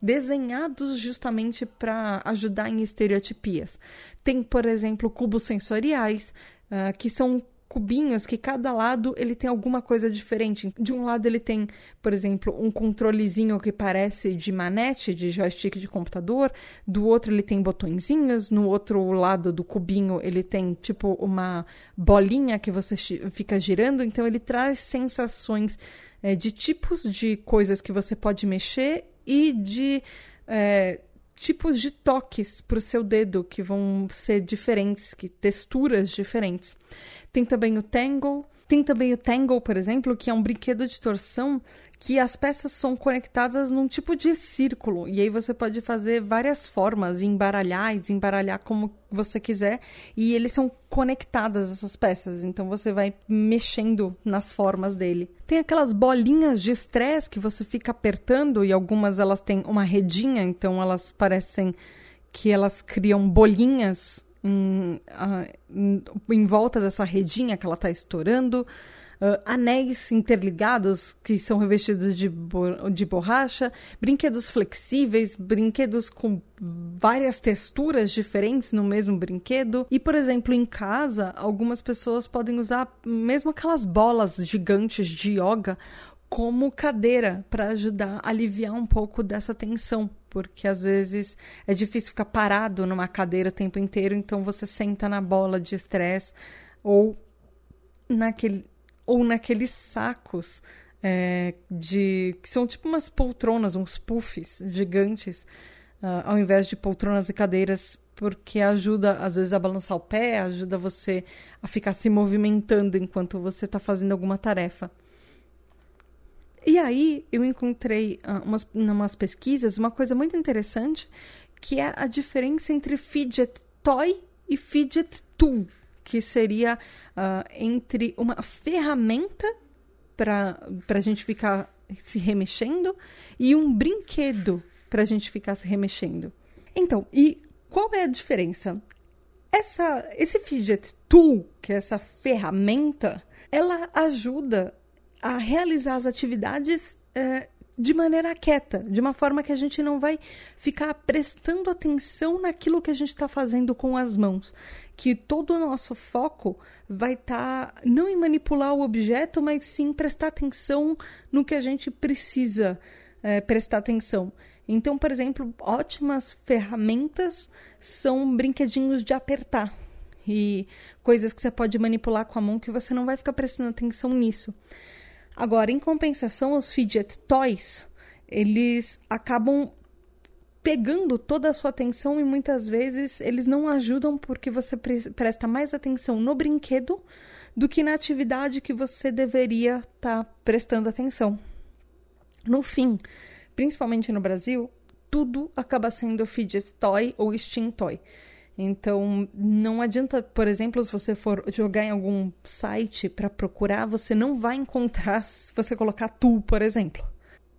desenhados justamente para ajudar em estereotipias. Tem, por exemplo, cubos sensoriais, uh, que são cubinhos que cada lado ele tem alguma coisa diferente. De um lado ele tem, por exemplo, um controlezinho que parece de manete, de joystick de computador, do outro ele tem botõezinhos, no outro lado do cubinho ele tem tipo uma bolinha que você fica girando, então ele traz sensações é, de tipos de coisas que você pode mexer e de é, tipos de toques para o seu dedo que vão ser diferentes, que texturas diferentes. Tem também o Tangle, Tem também o Tangle, por exemplo, que é um brinquedo de torção que as peças são conectadas num tipo de círculo. E aí você pode fazer várias formas, embaralhar e desembaralhar como você quiser. E eles são conectadas, essas peças. Então você vai mexendo nas formas dele. Tem aquelas bolinhas de estresse que você fica apertando e algumas elas têm uma redinha, então elas parecem que elas criam bolinhas em, uh, em, volta dessa redinha que ela está estourando uh, anéis interligados que são revestidos de, bo de borracha, brinquedos flexíveis, brinquedos com várias texturas diferentes no mesmo brinquedo. E, por exemplo, em casa, algumas pessoas podem usar mesmo aquelas bolas gigantes de yoga como cadeira para ajudar a aliviar um pouco dessa tensão, porque às vezes é difícil ficar parado numa cadeira o tempo inteiro, então você senta na bola de estresse ou naquele ou naqueles sacos é, de que são tipo umas poltronas, uns puffs gigantes, uh, ao invés de poltronas e cadeiras, porque ajuda às vezes a balançar o pé, ajuda você a ficar se movimentando enquanto você está fazendo alguma tarefa. E aí eu encontrei uh, umas, umas pesquisas uma coisa muito interessante que é a diferença entre fidget toy e fidget tool que seria uh, entre uma ferramenta para a gente ficar se remexendo e um brinquedo para a gente ficar se remexendo. Então, e qual é a diferença? Essa, esse fidget tool, que é essa ferramenta, ela ajuda a realizar as atividades eh, de maneira quieta, de uma forma que a gente não vai ficar prestando atenção naquilo que a gente está fazendo com as mãos. Que todo o nosso foco vai estar tá, não em manipular o objeto, mas sim prestar atenção no que a gente precisa é, prestar atenção. Então, por exemplo, ótimas ferramentas são brinquedinhos de apertar e coisas que você pode manipular com a mão que você não vai ficar prestando atenção nisso. Agora, em compensação, os fidget toys, eles acabam pegando toda a sua atenção e muitas vezes eles não ajudam porque você pre presta mais atenção no brinquedo do que na atividade que você deveria estar tá prestando atenção. No fim, principalmente no Brasil, tudo acaba sendo fidget toy ou steam toy. Então, não adianta, por exemplo, se você for jogar em algum site para procurar, você não vai encontrar se você colocar tu, por exemplo.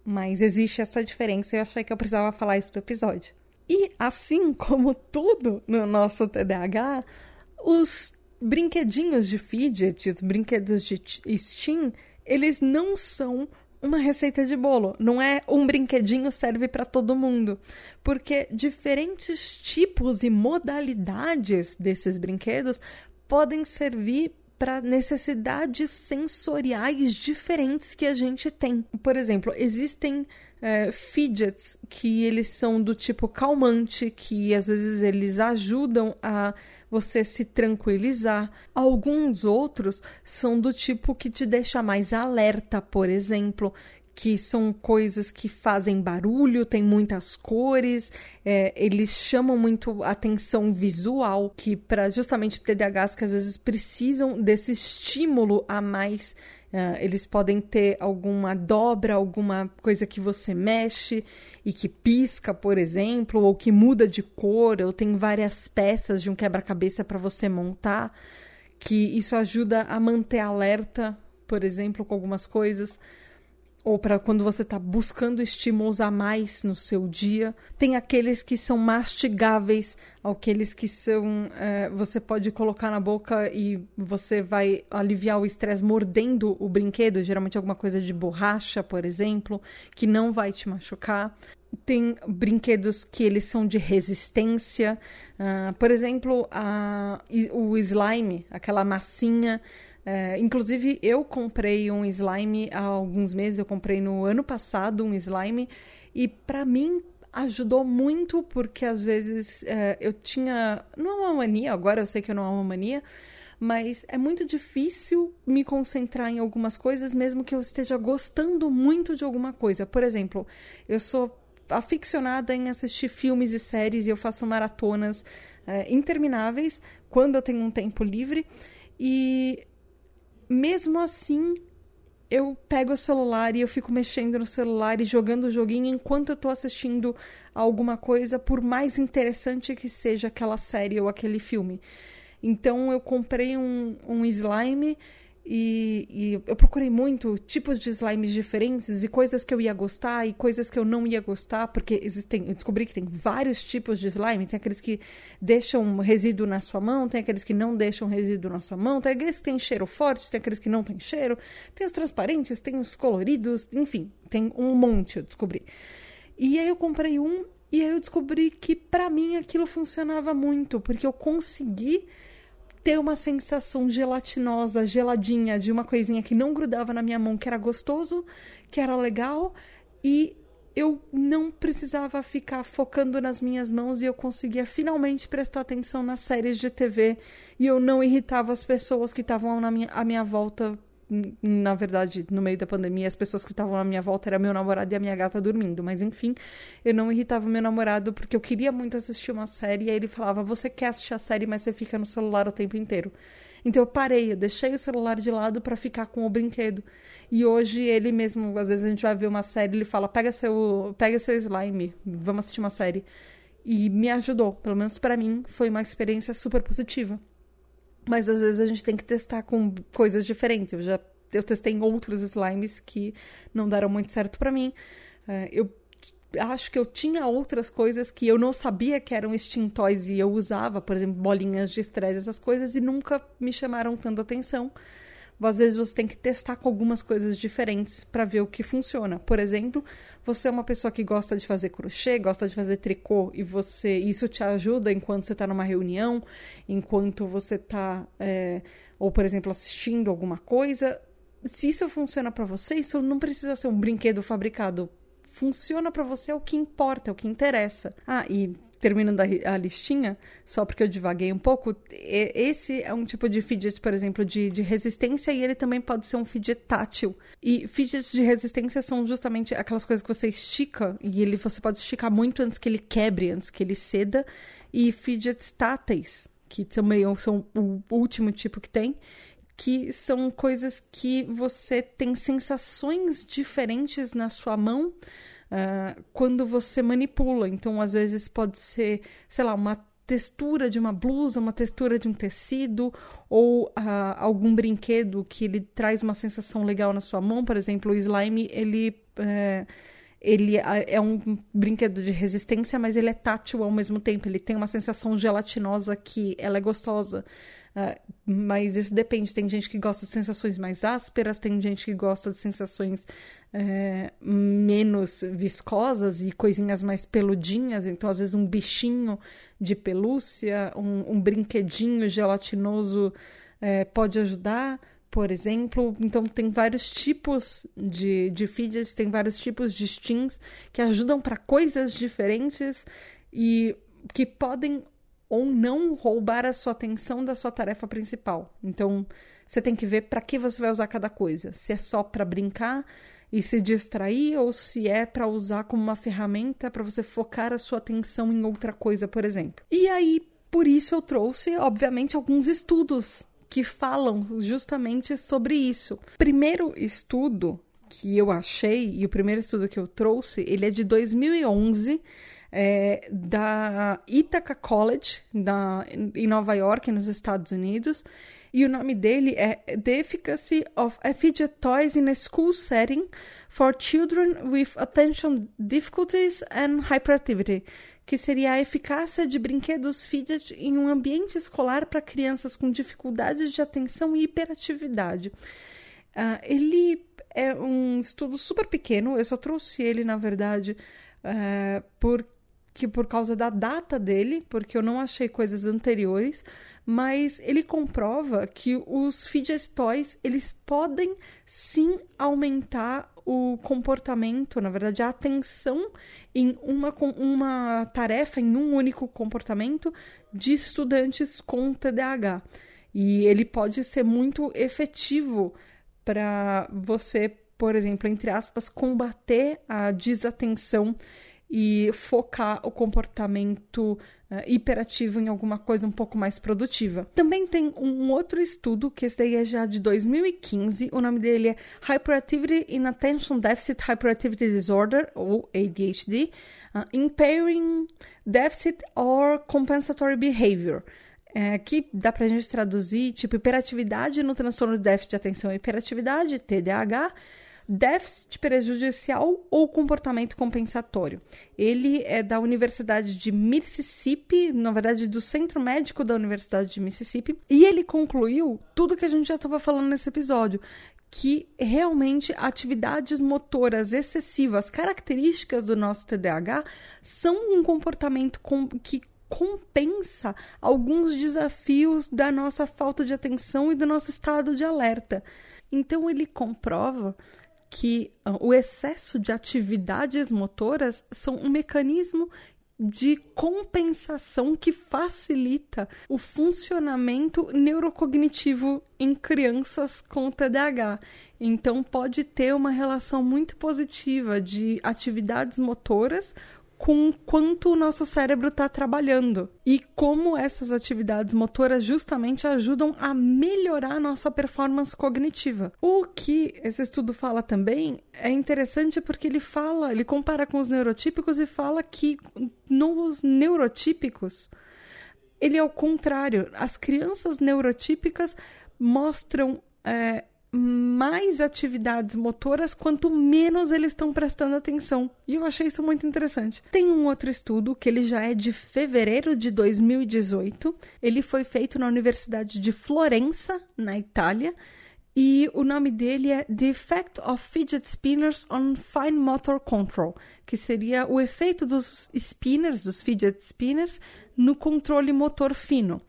Mas existe essa diferença e eu achei que eu precisava falar isso no episódio. E assim como tudo no nosso TDAH, os brinquedinhos de fidget, os brinquedos de Steam, eles não são uma receita de bolo. Não é um brinquedinho serve para todo mundo. Porque diferentes tipos e modalidades desses brinquedos podem servir para necessidades sensoriais diferentes que a gente tem. Por exemplo, existem é, fidgets que eles são do tipo calmante, que às vezes eles ajudam a você se tranquilizar. Alguns outros são do tipo que te deixa mais alerta, por exemplo, que são coisas que fazem barulho, tem muitas cores, é, eles chamam muito atenção visual, que para justamente TDAHs que às vezes precisam desse estímulo a mais Uh, eles podem ter alguma dobra, alguma coisa que você mexe e que pisca, por exemplo, ou que muda de cor, ou tem várias peças de um quebra-cabeça para você montar, que isso ajuda a manter alerta, por exemplo, com algumas coisas ou para quando você está buscando estímulos a mais no seu dia. Tem aqueles que são mastigáveis, aqueles que são é, você pode colocar na boca e você vai aliviar o estresse mordendo o brinquedo, geralmente alguma coisa de borracha, por exemplo, que não vai te machucar. Tem brinquedos que eles são de resistência, uh, por exemplo, a, o slime, aquela massinha é, inclusive, eu comprei um slime há alguns meses, eu comprei no ano passado um slime, e para mim ajudou muito, porque às vezes é, eu tinha. Não é uma mania, agora eu sei que não é uma mania, mas é muito difícil me concentrar em algumas coisas, mesmo que eu esteja gostando muito de alguma coisa. Por exemplo, eu sou aficionada em assistir filmes e séries e eu faço maratonas é, intermináveis quando eu tenho um tempo livre. E mesmo assim, eu pego o celular e eu fico mexendo no celular e jogando o joguinho enquanto eu tô assistindo alguma coisa, por mais interessante que seja aquela série ou aquele filme. Então eu comprei um, um slime e, e, eu procurei muito tipos de slimes diferentes e coisas que eu ia gostar e coisas que eu não ia gostar, porque existem, eu descobri que tem vários tipos de slime. Tem aqueles que deixam resíduo na sua mão, tem aqueles que não deixam resíduo na sua mão, tem aqueles que têm cheiro forte, tem aqueles que não têm cheiro, tem os transparentes, tem os coloridos, enfim, tem um monte eu descobri. E aí eu comprei um e aí eu descobri que para mim aquilo funcionava muito, porque eu consegui ter uma sensação gelatinosa, geladinha, de uma coisinha que não grudava na minha mão, que era gostoso, que era legal, e eu não precisava ficar focando nas minhas mãos e eu conseguia finalmente prestar atenção nas séries de TV e eu não irritava as pessoas que estavam na minha, à minha volta na verdade, no meio da pandemia, as pessoas que estavam à minha volta era meu namorado e a minha gata dormindo. Mas enfim, eu não irritava meu namorado porque eu queria muito assistir uma série. E aí ele falava: Você quer assistir a série, mas você fica no celular o tempo inteiro. Então eu parei, eu deixei o celular de lado para ficar com o brinquedo. E hoje ele mesmo, às vezes a gente vai ver uma série, ele fala: "Pega seu, pega seu slime, vamos assistir uma série". E me ajudou, pelo menos para mim, foi uma experiência super positiva. Mas às vezes a gente tem que testar com coisas diferentes. Eu já eu testei em outros slimes que não deram muito certo para mim. Uh, eu acho que eu tinha outras coisas que eu não sabia que eram extintores e eu usava, por exemplo, bolinhas de estresse, essas coisas, e nunca me chamaram tanta atenção. Às vezes você tem que testar com algumas coisas diferentes para ver o que funciona. Por exemplo, você é uma pessoa que gosta de fazer crochê, gosta de fazer tricô e você isso te ajuda enquanto você está numa reunião, enquanto você está, é, ou por exemplo, assistindo alguma coisa. Se isso funciona para você, isso não precisa ser um brinquedo fabricado. Funciona para você é o que importa, é o que interessa. Ah, e terminando a, a, listinha, só porque eu divaguei um pouco, esse é um tipo de fidget, por exemplo, de, de resistência e ele também pode ser um fidget tátil. E fidgets de resistência são justamente aquelas coisas que você estica e ele você pode esticar muito antes que ele quebre, antes que ele ceda. E fidgets táteis, que também são o último tipo que tem que são coisas que você tem sensações diferentes na sua mão uh, quando você manipula. Então, às vezes pode ser, sei lá, uma textura de uma blusa, uma textura de um tecido, ou uh, algum brinquedo que ele traz uma sensação legal na sua mão. Por exemplo, o slime, ele. Uh, ele é um brinquedo de resistência, mas ele é tátil ao mesmo tempo. Ele tem uma sensação gelatinosa que ela é gostosa. Uh, mas isso depende. Tem gente que gosta de sensações mais ásperas, tem gente que gosta de sensações é, menos viscosas e coisinhas mais peludinhas. Então, às vezes, um bichinho de pelúcia, um, um brinquedinho gelatinoso é, pode ajudar, por exemplo. Então, tem vários tipos de, de fidgets, tem vários tipos de strings que ajudam para coisas diferentes e que podem ou não roubar a sua atenção da sua tarefa principal. Então, você tem que ver para que você vai usar cada coisa. Se é só para brincar, e se distrair ou se é para usar como uma ferramenta para você focar a sua atenção em outra coisa, por exemplo. E aí, por isso eu trouxe, obviamente, alguns estudos que falam justamente sobre isso. Primeiro estudo que eu achei e o primeiro estudo que eu trouxe, ele é de 2011. É, da Ithaca College, da, em Nova York, nos Estados Unidos, e o nome dele é The Efficacy of Fidget Toys in a School Setting for Children with Attention Difficulties and Hyperactivity, que seria a eficácia de brinquedos fidget em um ambiente escolar para crianças com dificuldades de atenção e hiperatividade. Uh, ele é um estudo super pequeno, eu só trouxe ele, na verdade, uh, porque que por causa da data dele, porque eu não achei coisas anteriores, mas ele comprova que os fidget toys, eles podem sim aumentar o comportamento, na verdade, a atenção em uma, uma tarefa, em um único comportamento de estudantes com TDAH. E ele pode ser muito efetivo para você, por exemplo, entre aspas, combater a desatenção e focar o comportamento uh, hiperativo em alguma coisa um pouco mais produtiva. Também tem um outro estudo, que esse daí é já de 2015, o nome dele é Hyperactivity in Attention Deficit Hyperactivity Disorder, ou ADHD, uh, Impairing Deficit or Compensatory Behavior. É, que dá pra gente traduzir, tipo, hiperatividade no transtorno de déficit de atenção e hiperatividade, TDAH, déficit prejudicial ou comportamento compensatório. Ele é da Universidade de Mississippi, na verdade do Centro Médico da Universidade de Mississippi, e ele concluiu tudo que a gente já estava falando nesse episódio, que realmente atividades motoras excessivas, características do nosso TDAH, são um comportamento com, que compensa alguns desafios da nossa falta de atenção e do nosso estado de alerta. Então ele comprova que uh, o excesso de atividades motoras são um mecanismo de compensação que facilita o funcionamento neurocognitivo em crianças com TDAH. Então, pode ter uma relação muito positiva de atividades motoras com quanto o nosso cérebro está trabalhando e como essas atividades motoras justamente ajudam a melhorar a nossa performance cognitiva. O que esse estudo fala também é interessante porque ele fala, ele compara com os neurotípicos e fala que nos neurotípicos ele é o contrário. As crianças neurotípicas mostram é, mais atividades motoras, quanto menos eles estão prestando atenção. E eu achei isso muito interessante. Tem um outro estudo que ele já é de fevereiro de 2018. Ele foi feito na Universidade de Florença, na Itália. E o nome dele é The Effect of Fidget Spinners on Fine Motor Control, que seria o efeito dos spinners, dos fidget spinners, no controle motor fino.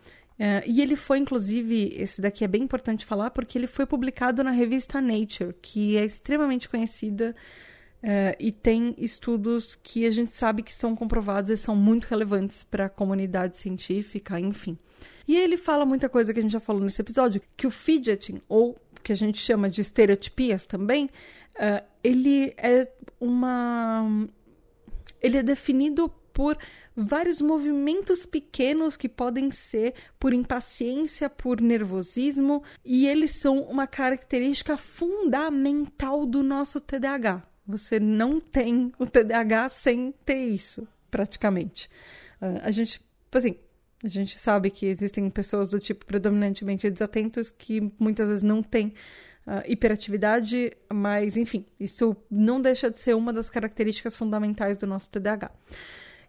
Uh, e ele foi, inclusive, esse daqui é bem importante falar, porque ele foi publicado na revista Nature, que é extremamente conhecida uh, e tem estudos que a gente sabe que são comprovados e são muito relevantes para a comunidade científica, enfim. E ele fala muita coisa que a gente já falou nesse episódio, que o fidgeting, ou que a gente chama de estereotipias também, uh, ele é uma. Ele é definido por vários movimentos pequenos que podem ser por impaciência, por nervosismo, e eles são uma característica fundamental do nosso TDAH. Você não tem o TDAH sem ter isso, praticamente. Uh, a gente, assim, a gente sabe que existem pessoas do tipo predominantemente desatentos que muitas vezes não têm Uh, hiperatividade, mas enfim, isso não deixa de ser uma das características fundamentais do nosso TDAH.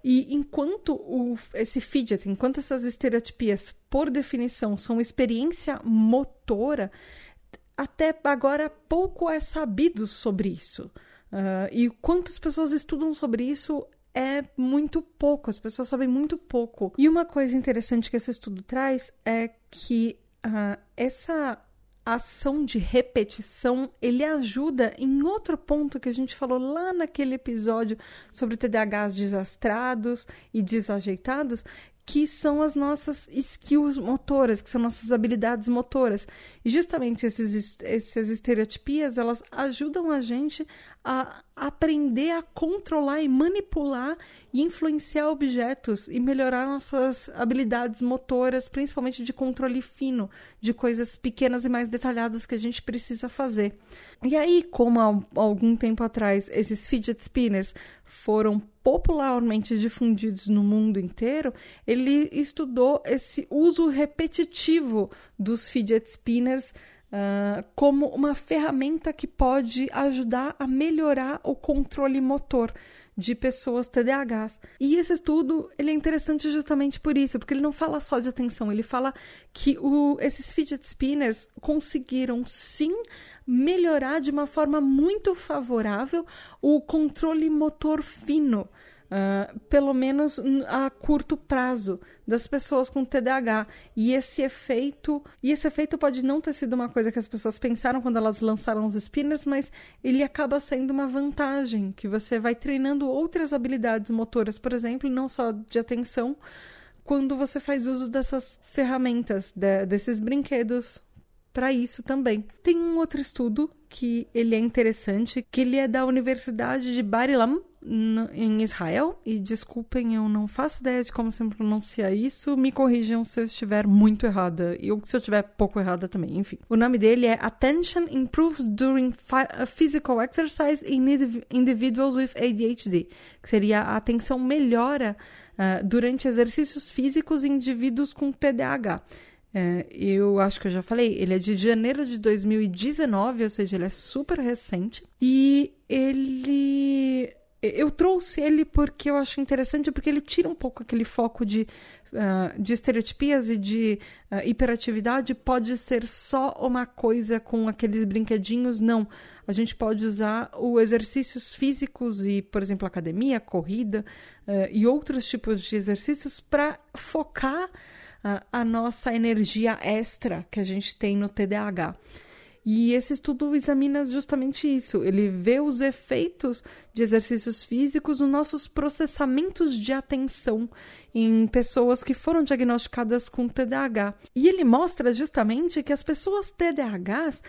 E enquanto o, esse fidget, enquanto essas estereotipias, por definição, são experiência motora, até agora pouco é sabido sobre isso. Uh, e quantas pessoas estudam sobre isso é muito pouco, as pessoas sabem muito pouco. E uma coisa interessante que esse estudo traz é que uh, essa ação de repetição, ele ajuda em outro ponto que a gente falou lá naquele episódio sobre TDAHs desastrados e desajeitados, que são as nossas skills motoras, que são nossas habilidades motoras. E justamente esses, essas estereotipias, elas ajudam a gente a aprender a controlar e manipular e influenciar objetos e melhorar nossas habilidades motoras, principalmente de controle fino, de coisas pequenas e mais detalhadas que a gente precisa fazer. E aí, como há algum tempo atrás esses fidget spinners foram popularmente difundidos no mundo inteiro, ele estudou esse uso repetitivo dos fidget spinners uh, como uma ferramenta que pode ajudar a melhorar o controle motor de pessoas TDAHs. E esse estudo ele é interessante justamente por isso, porque ele não fala só de atenção, ele fala que o, esses fidget spinners conseguiram sim melhorar de uma forma muito favorável o controle motor fino uh, pelo menos a curto prazo, das pessoas com TDAH. E esse efeito, e esse efeito pode não ter sido uma coisa que as pessoas pensaram quando elas lançaram os spinners, mas ele acaba sendo uma vantagem, que você vai treinando outras habilidades motoras, por exemplo, não só de atenção, quando você faz uso dessas ferramentas, de, desses brinquedos para isso também. Tem um outro estudo que ele é interessante, que ele é da Universidade de Barilam, em Israel. E desculpem, eu não faço ideia de como se pronuncia isso. Me corrijam se eu estiver muito errada. E se eu estiver pouco errada também. Enfim. O nome dele é Attention Improves During uh, Physical Exercise in Individuals with ADHD. Que seria a atenção melhora uh, durante exercícios físicos em indivíduos com TDAH. É, eu acho que eu já falei, ele é de janeiro de 2019, ou seja, ele é super recente. E ele. Eu trouxe ele porque eu acho interessante, porque ele tira um pouco aquele foco de, uh, de estereotipias e de uh, hiperatividade. Pode ser só uma coisa com aqueles brinquedinhos, não. A gente pode usar os exercícios físicos e, por exemplo, academia, corrida uh, e outros tipos de exercícios para focar a nossa energia extra que a gente tem no TDAH. E esse estudo examina justamente isso. Ele vê os efeitos de exercícios físicos nos nossos processamentos de atenção em pessoas que foram diagnosticadas com TDAH. E ele mostra justamente que as pessoas TDAHs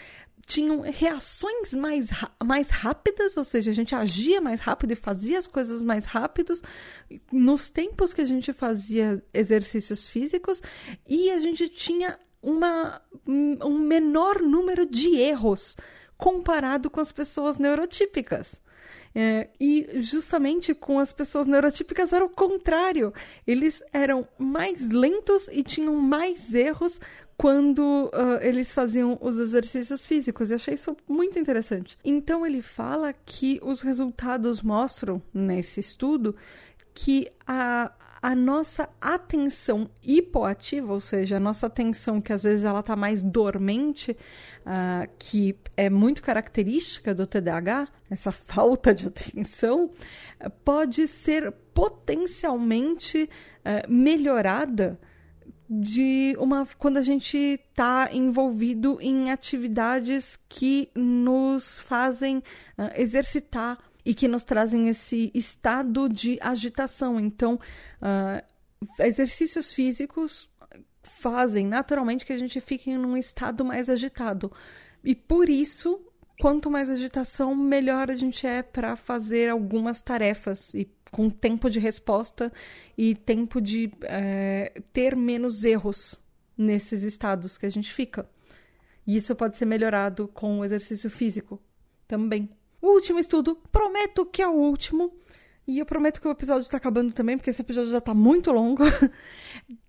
tinham reações mais, mais rápidas, ou seja, a gente agia mais rápido e fazia as coisas mais rápidos nos tempos que a gente fazia exercícios físicos e a gente tinha uma, um menor número de erros comparado com as pessoas neurotípicas. É, e justamente com as pessoas neurotípicas era o contrário. Eles eram mais lentos e tinham mais erros quando uh, eles faziam os exercícios físicos. Eu achei isso muito interessante. Então ele fala que os resultados mostram nesse estudo que a, a nossa atenção hipoativa, ou seja, a nossa atenção que às vezes ela está mais dormente, uh, que é muito característica do TDAH, essa falta de atenção, pode ser potencialmente uh, melhorada de uma quando a gente está envolvido em atividades que nos fazem uh, exercitar e que nos trazem esse estado de agitação. Então, uh, exercícios físicos fazem naturalmente que a gente fique num estado mais agitado. E por isso, quanto mais agitação, melhor a gente é para fazer algumas tarefas e com tempo de resposta e tempo de é, ter menos erros nesses estados que a gente fica. E isso pode ser melhorado com o exercício físico também. O último estudo, prometo que é o último, e eu prometo que o episódio está acabando também, porque esse episódio já está muito longo. uh,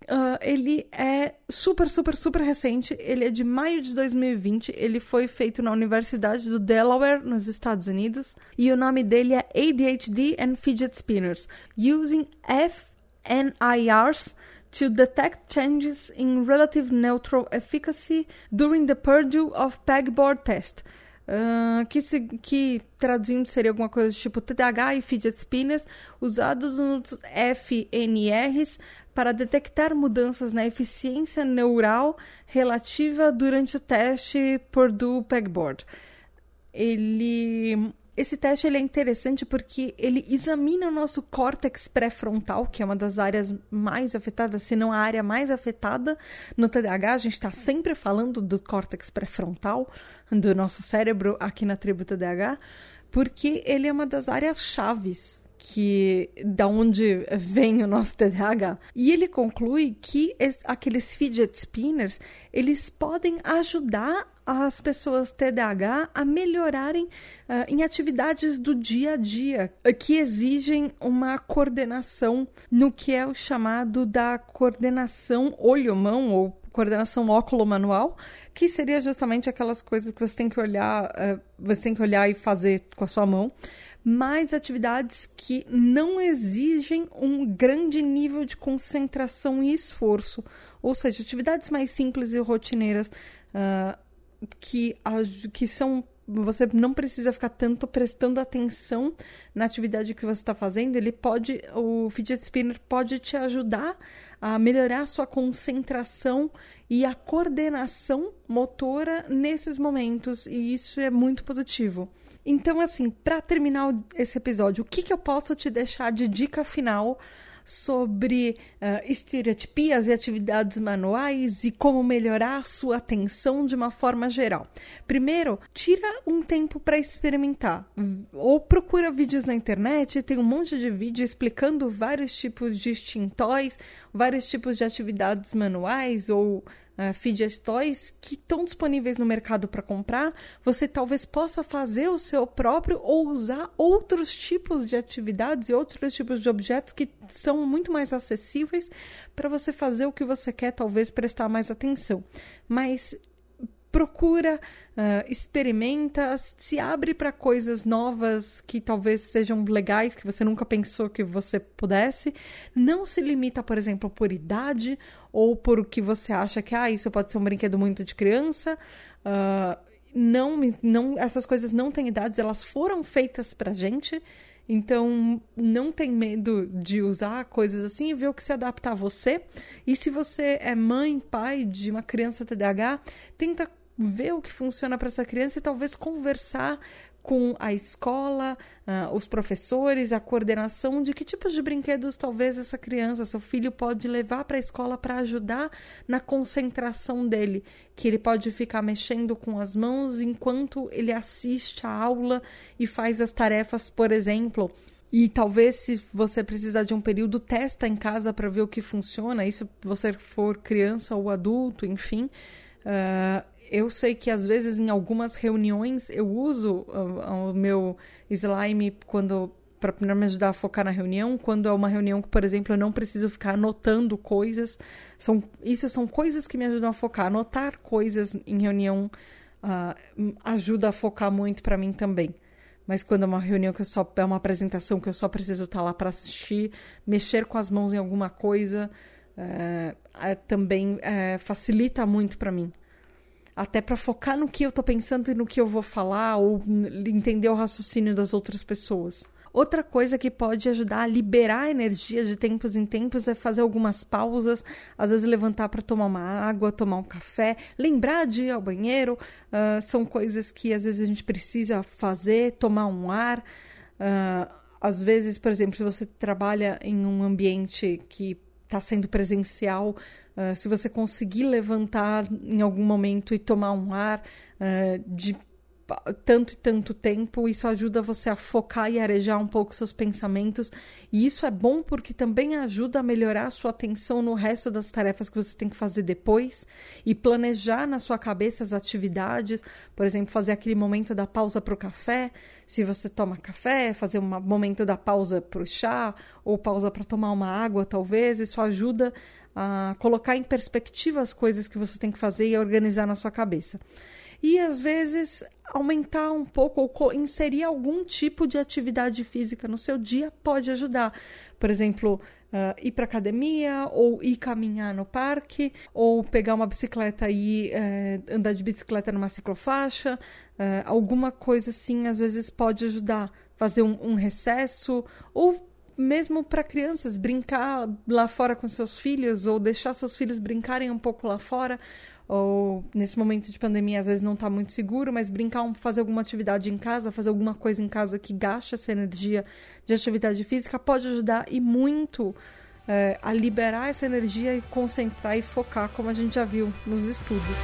ele é super, super, super recente. Ele é de maio de 2020. Ele foi feito na Universidade do Delaware, nos Estados Unidos. E o nome dele é ADHD and Fidget Spinners Using FNIRs to detect changes in relative neutral efficacy during the Purdue of Pegboard test. Uh, que, se, que traduzindo seria alguma coisa tipo TDAH e fidget spinners usados nos FNRs para detectar mudanças na eficiência neural relativa durante o teste Purdue Pegboard. Ele esse teste ele é interessante porque ele examina o nosso córtex pré-frontal, que é uma das áreas mais afetadas, se não a área mais afetada no TDAH. A gente está sempre falando do córtex pré-frontal do nosso cérebro aqui na tribo TDAH, porque ele é uma das áreas chaves que da onde vem o nosso TDAH. E ele conclui que es, aqueles fidget spinners, eles podem ajudar as pessoas TDAH a melhorarem uh, em atividades do dia a dia que exigem uma coordenação no que é o chamado da coordenação olho-mão ou coordenação óculo-manual, que seria justamente aquelas coisas que você tem que olhar, uh, você tem que olhar e fazer com a sua mão, mas atividades que não exigem um grande nível de concentração e esforço, ou seja, atividades mais simples e rotineiras uh, que, que são você não precisa ficar tanto prestando atenção na atividade que você está fazendo. Ele pode, o fidget spinner pode te ajudar a melhorar a sua concentração e a coordenação motora nesses momentos, e isso é muito positivo. Então, assim, para terminar esse episódio, o que, que eu posso te deixar de dica final sobre uh, estereotipias e atividades manuais e como melhorar a sua atenção de uma forma geral. Primeiro, tira um tempo para experimentar ou procura vídeos na internet, tem um monte de vídeo explicando vários tipos de extintores, vários tipos de atividades manuais ou uh, fidget toys que estão disponíveis no mercado para comprar, você talvez possa fazer o seu próprio ou usar outros tipos de atividades e outros tipos de objetos que são muito mais acessíveis para você fazer o que você quer, talvez prestar mais atenção. Mas procura, uh, experimenta, se abre para coisas novas que talvez sejam legais, que você nunca pensou que você pudesse. Não se limita, por exemplo, por idade ou por o que você acha que ah, isso pode ser um brinquedo muito de criança. Uh, não, não, essas coisas não têm idades, elas foram feitas pra gente. Então, não tem medo de usar coisas assim e ver o que se adapta a você. E se você é mãe, pai de uma criança TDAH, tenta ver o que funciona para essa criança e talvez conversar com a escola, uh, os professores, a coordenação de que tipos de brinquedos talvez essa criança, seu filho pode levar para a escola para ajudar na concentração dele, que ele pode ficar mexendo com as mãos enquanto ele assiste a aula e faz as tarefas, por exemplo. E talvez, se você precisar de um período, testa em casa para ver o que funciona. Isso se você for criança ou adulto, enfim. Uh, eu sei que às vezes em algumas reuniões eu uso o, o meu slime quando para me ajudar a focar na reunião, quando é uma reunião que, por exemplo, eu não preciso ficar anotando coisas. São, isso são coisas que me ajudam a focar. Anotar coisas em reunião uh, ajuda a focar muito para mim também. Mas quando é uma reunião que eu só é uma apresentação que eu só preciso estar lá para assistir, mexer com as mãos em alguma coisa, uh, também uh, facilita muito para mim até para focar no que eu tô pensando e no que eu vou falar ou entender o raciocínio das outras pessoas. Outra coisa que pode ajudar a liberar energia de tempos em tempos é fazer algumas pausas, às vezes levantar para tomar uma água, tomar um café, lembrar de ir ao banheiro. Uh, são coisas que às vezes a gente precisa fazer, tomar um ar. Uh, às vezes, por exemplo, se você trabalha em um ambiente que está sendo presencial, Uh, se você conseguir levantar em algum momento e tomar um ar uh, de tanto e tanto tempo, isso ajuda você a focar e arejar um pouco seus pensamentos. E isso é bom porque também ajuda a melhorar a sua atenção no resto das tarefas que você tem que fazer depois e planejar na sua cabeça as atividades. Por exemplo, fazer aquele momento da pausa para o café. Se você toma café, fazer um momento da pausa para o chá ou pausa para tomar uma água, talvez. Isso ajuda a colocar em perspectiva as coisas que você tem que fazer e organizar na sua cabeça. E às vezes aumentar um pouco ou inserir algum tipo de atividade física no seu dia pode ajudar. Por exemplo, uh, ir para academia, ou ir caminhar no parque, ou pegar uma bicicleta e uh, andar de bicicleta numa ciclofaixa. Uh, alguma coisa assim às vezes pode ajudar. Fazer um, um recesso ou mesmo para crianças, brincar lá fora com seus filhos ou deixar seus filhos brincarem um pouco lá fora, ou nesse momento de pandemia às vezes não está muito seguro, mas brincar, fazer alguma atividade em casa, fazer alguma coisa em casa que gaste essa energia de atividade física pode ajudar e muito é, a liberar essa energia e concentrar e focar, como a gente já viu nos estudos.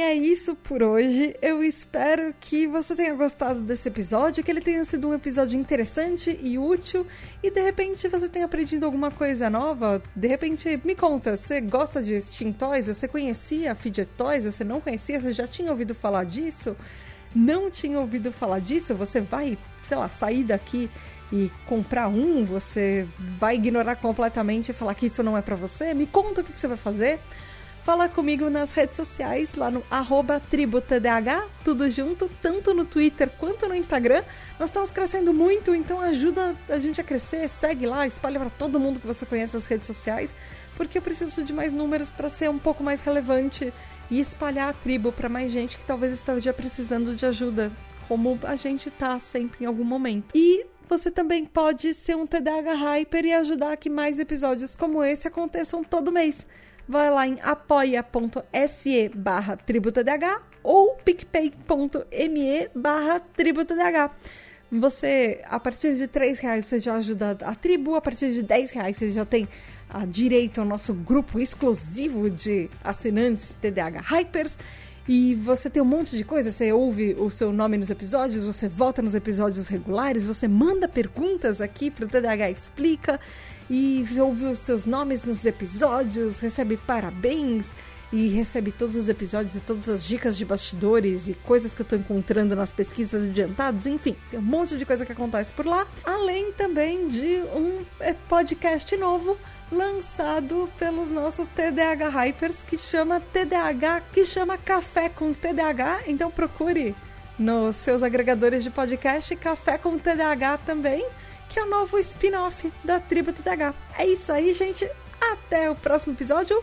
É isso por hoje. Eu espero que você tenha gostado desse episódio, que ele tenha sido um episódio interessante e útil e de repente você tenha aprendido alguma coisa nova. De repente, me conta, você gosta de Steam Toys? Você conhecia Fidget Toys? Você não conhecia? Você já tinha ouvido falar disso? Não tinha ouvido falar disso? Você vai, sei lá, sair daqui e comprar um? Você vai ignorar completamente e falar que isso não é para você? Me conta o que você vai fazer. Fala comigo nas redes sociais, lá no tributadh, tudo junto, tanto no Twitter quanto no Instagram. Nós estamos crescendo muito, então ajuda a gente a crescer, segue lá, espalha para todo mundo que você conhece as redes sociais, porque eu preciso de mais números para ser um pouco mais relevante e espalhar a tribo para mais gente que talvez esteja precisando de ajuda como a gente tá sempre em algum momento. E você também pode ser um TDAH Hyper e ajudar que mais episódios como esse aconteçam todo mês. Vai lá em apoia.se barra tributadh ou picpay.me barra tributadh. Você, a partir de 3 reais, você já ajuda a tribo, a partir de 10 reais você já tem a direito ao nosso grupo exclusivo de assinantes TDAH Hypers. E você tem um monte de coisa, você ouve o seu nome nos episódios, você volta nos episódios regulares, você manda perguntas aqui pro TDAH Explica e ouve os seus nomes nos episódios, recebe parabéns e recebe todos os episódios e todas as dicas de bastidores e coisas que eu tô encontrando nas pesquisas adiantadas, enfim, tem um monte de coisa que acontece por lá, além também de um é, podcast novo lançado pelos nossos TDAH Hypers que chama TDAH, que chama Café com TDAH. Então procure nos seus agregadores de podcast Café com TDAH também, que é o novo spin-off da Tribo TDAH. É isso aí, gente. Até o próximo episódio.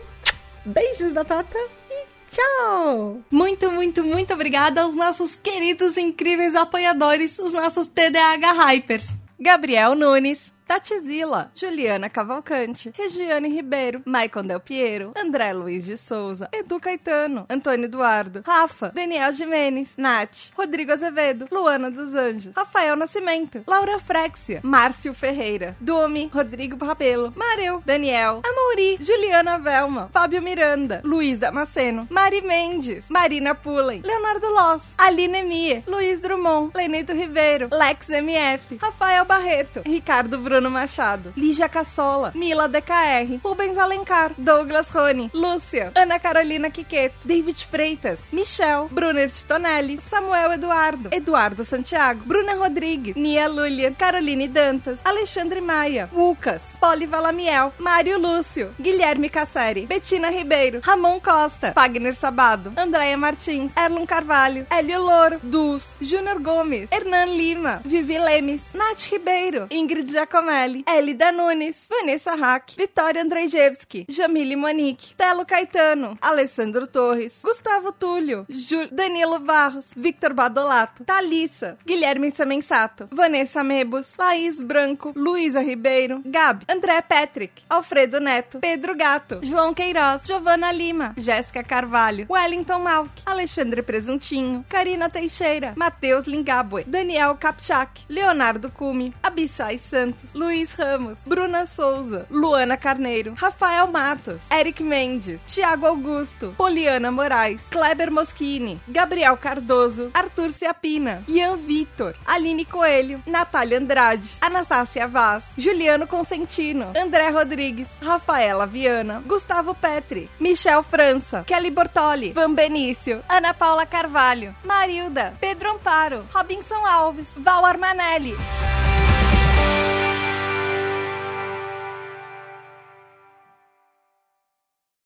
Beijos da Tata e tchau! Muito, muito, muito obrigada aos nossos queridos, incríveis apoiadores, os nossos TDAH Hypers. Gabriel Nunes, Tatizila, Juliana Cavalcante, Regiane Ribeiro, Maicon Del Piero, André Luiz de Souza, Edu Caetano, Antônio Eduardo, Rafa, Daniel Jimenez, Nath, Rodrigo Azevedo, Luana dos Anjos, Rafael Nascimento, Laura Frexia, Márcio Ferreira, Domi, Rodrigo Rabelo, Mareu, Daniel, Amori, Juliana Velma, Fábio Miranda, Luiz Damasceno, Mari Mendes, Marina Pullen, Leonardo Loss, Aline Mie, Luiz Drummond, Lenito Ribeiro, Lex MF, Rafael Barreto, Ricardo Bruno Machado, Lígia Cassola, Mila DKR, Rubens Alencar, Douglas Rony, Lúcia, Ana Carolina Quiqueto, David Freitas, Michel, Brunner Titonelli, Samuel Eduardo, Eduardo Santiago, Bruna Rodrigues, Nia Lulia, Caroline Dantas, Alexandre Maia, Lucas, Poli Valamiel, Mário Lúcio, Guilherme Casseri, Betina Ribeiro, Ramon Costa, Wagner Sabado, Andréia Martins, Erlon Carvalho, Hélio Louro, Dus, Júnior Gomes, Hernan Lima, Vivi Lemes, Nath Ribeiro, Ingrid Jacomelli, Elida Nunes, Vanessa Hack, Vitória Andrzejewski, Jamile Monique, Telo Caetano, Alessandro Torres, Gustavo Túlio, Ju Danilo Barros, Victor Badolato, Thalissa, Guilherme Semensato, Vanessa Mebus, Laís Branco, Luísa Ribeiro, Gabi, André Patrick, Alfredo Neto, Pedro Gato, João Queiroz, Giovana Lima, Jéssica Carvalho, Wellington Malk, Alexandre Presuntinho, Karina Teixeira, Matheus Lingabue, Daniel Kapchak, Leonardo Cume, Abissai Santos, Luiz Ramos, Bruna Souza, Luana Carneiro, Rafael Matos, Eric Mendes, Tiago Augusto, Poliana Moraes, Kleber Moschini, Gabriel Cardoso, Arthur Ciapina, Ian Vitor, Aline Coelho, Natália Andrade, Anastácia Vaz, Juliano Consentino, André Rodrigues, Rafaela Viana, Gustavo Petri, Michel França, Kelly Bortoli, Van Benício, Ana Paula Carvalho, Marilda, Pedro Amparo, Robinson Alves, Val Armanelli.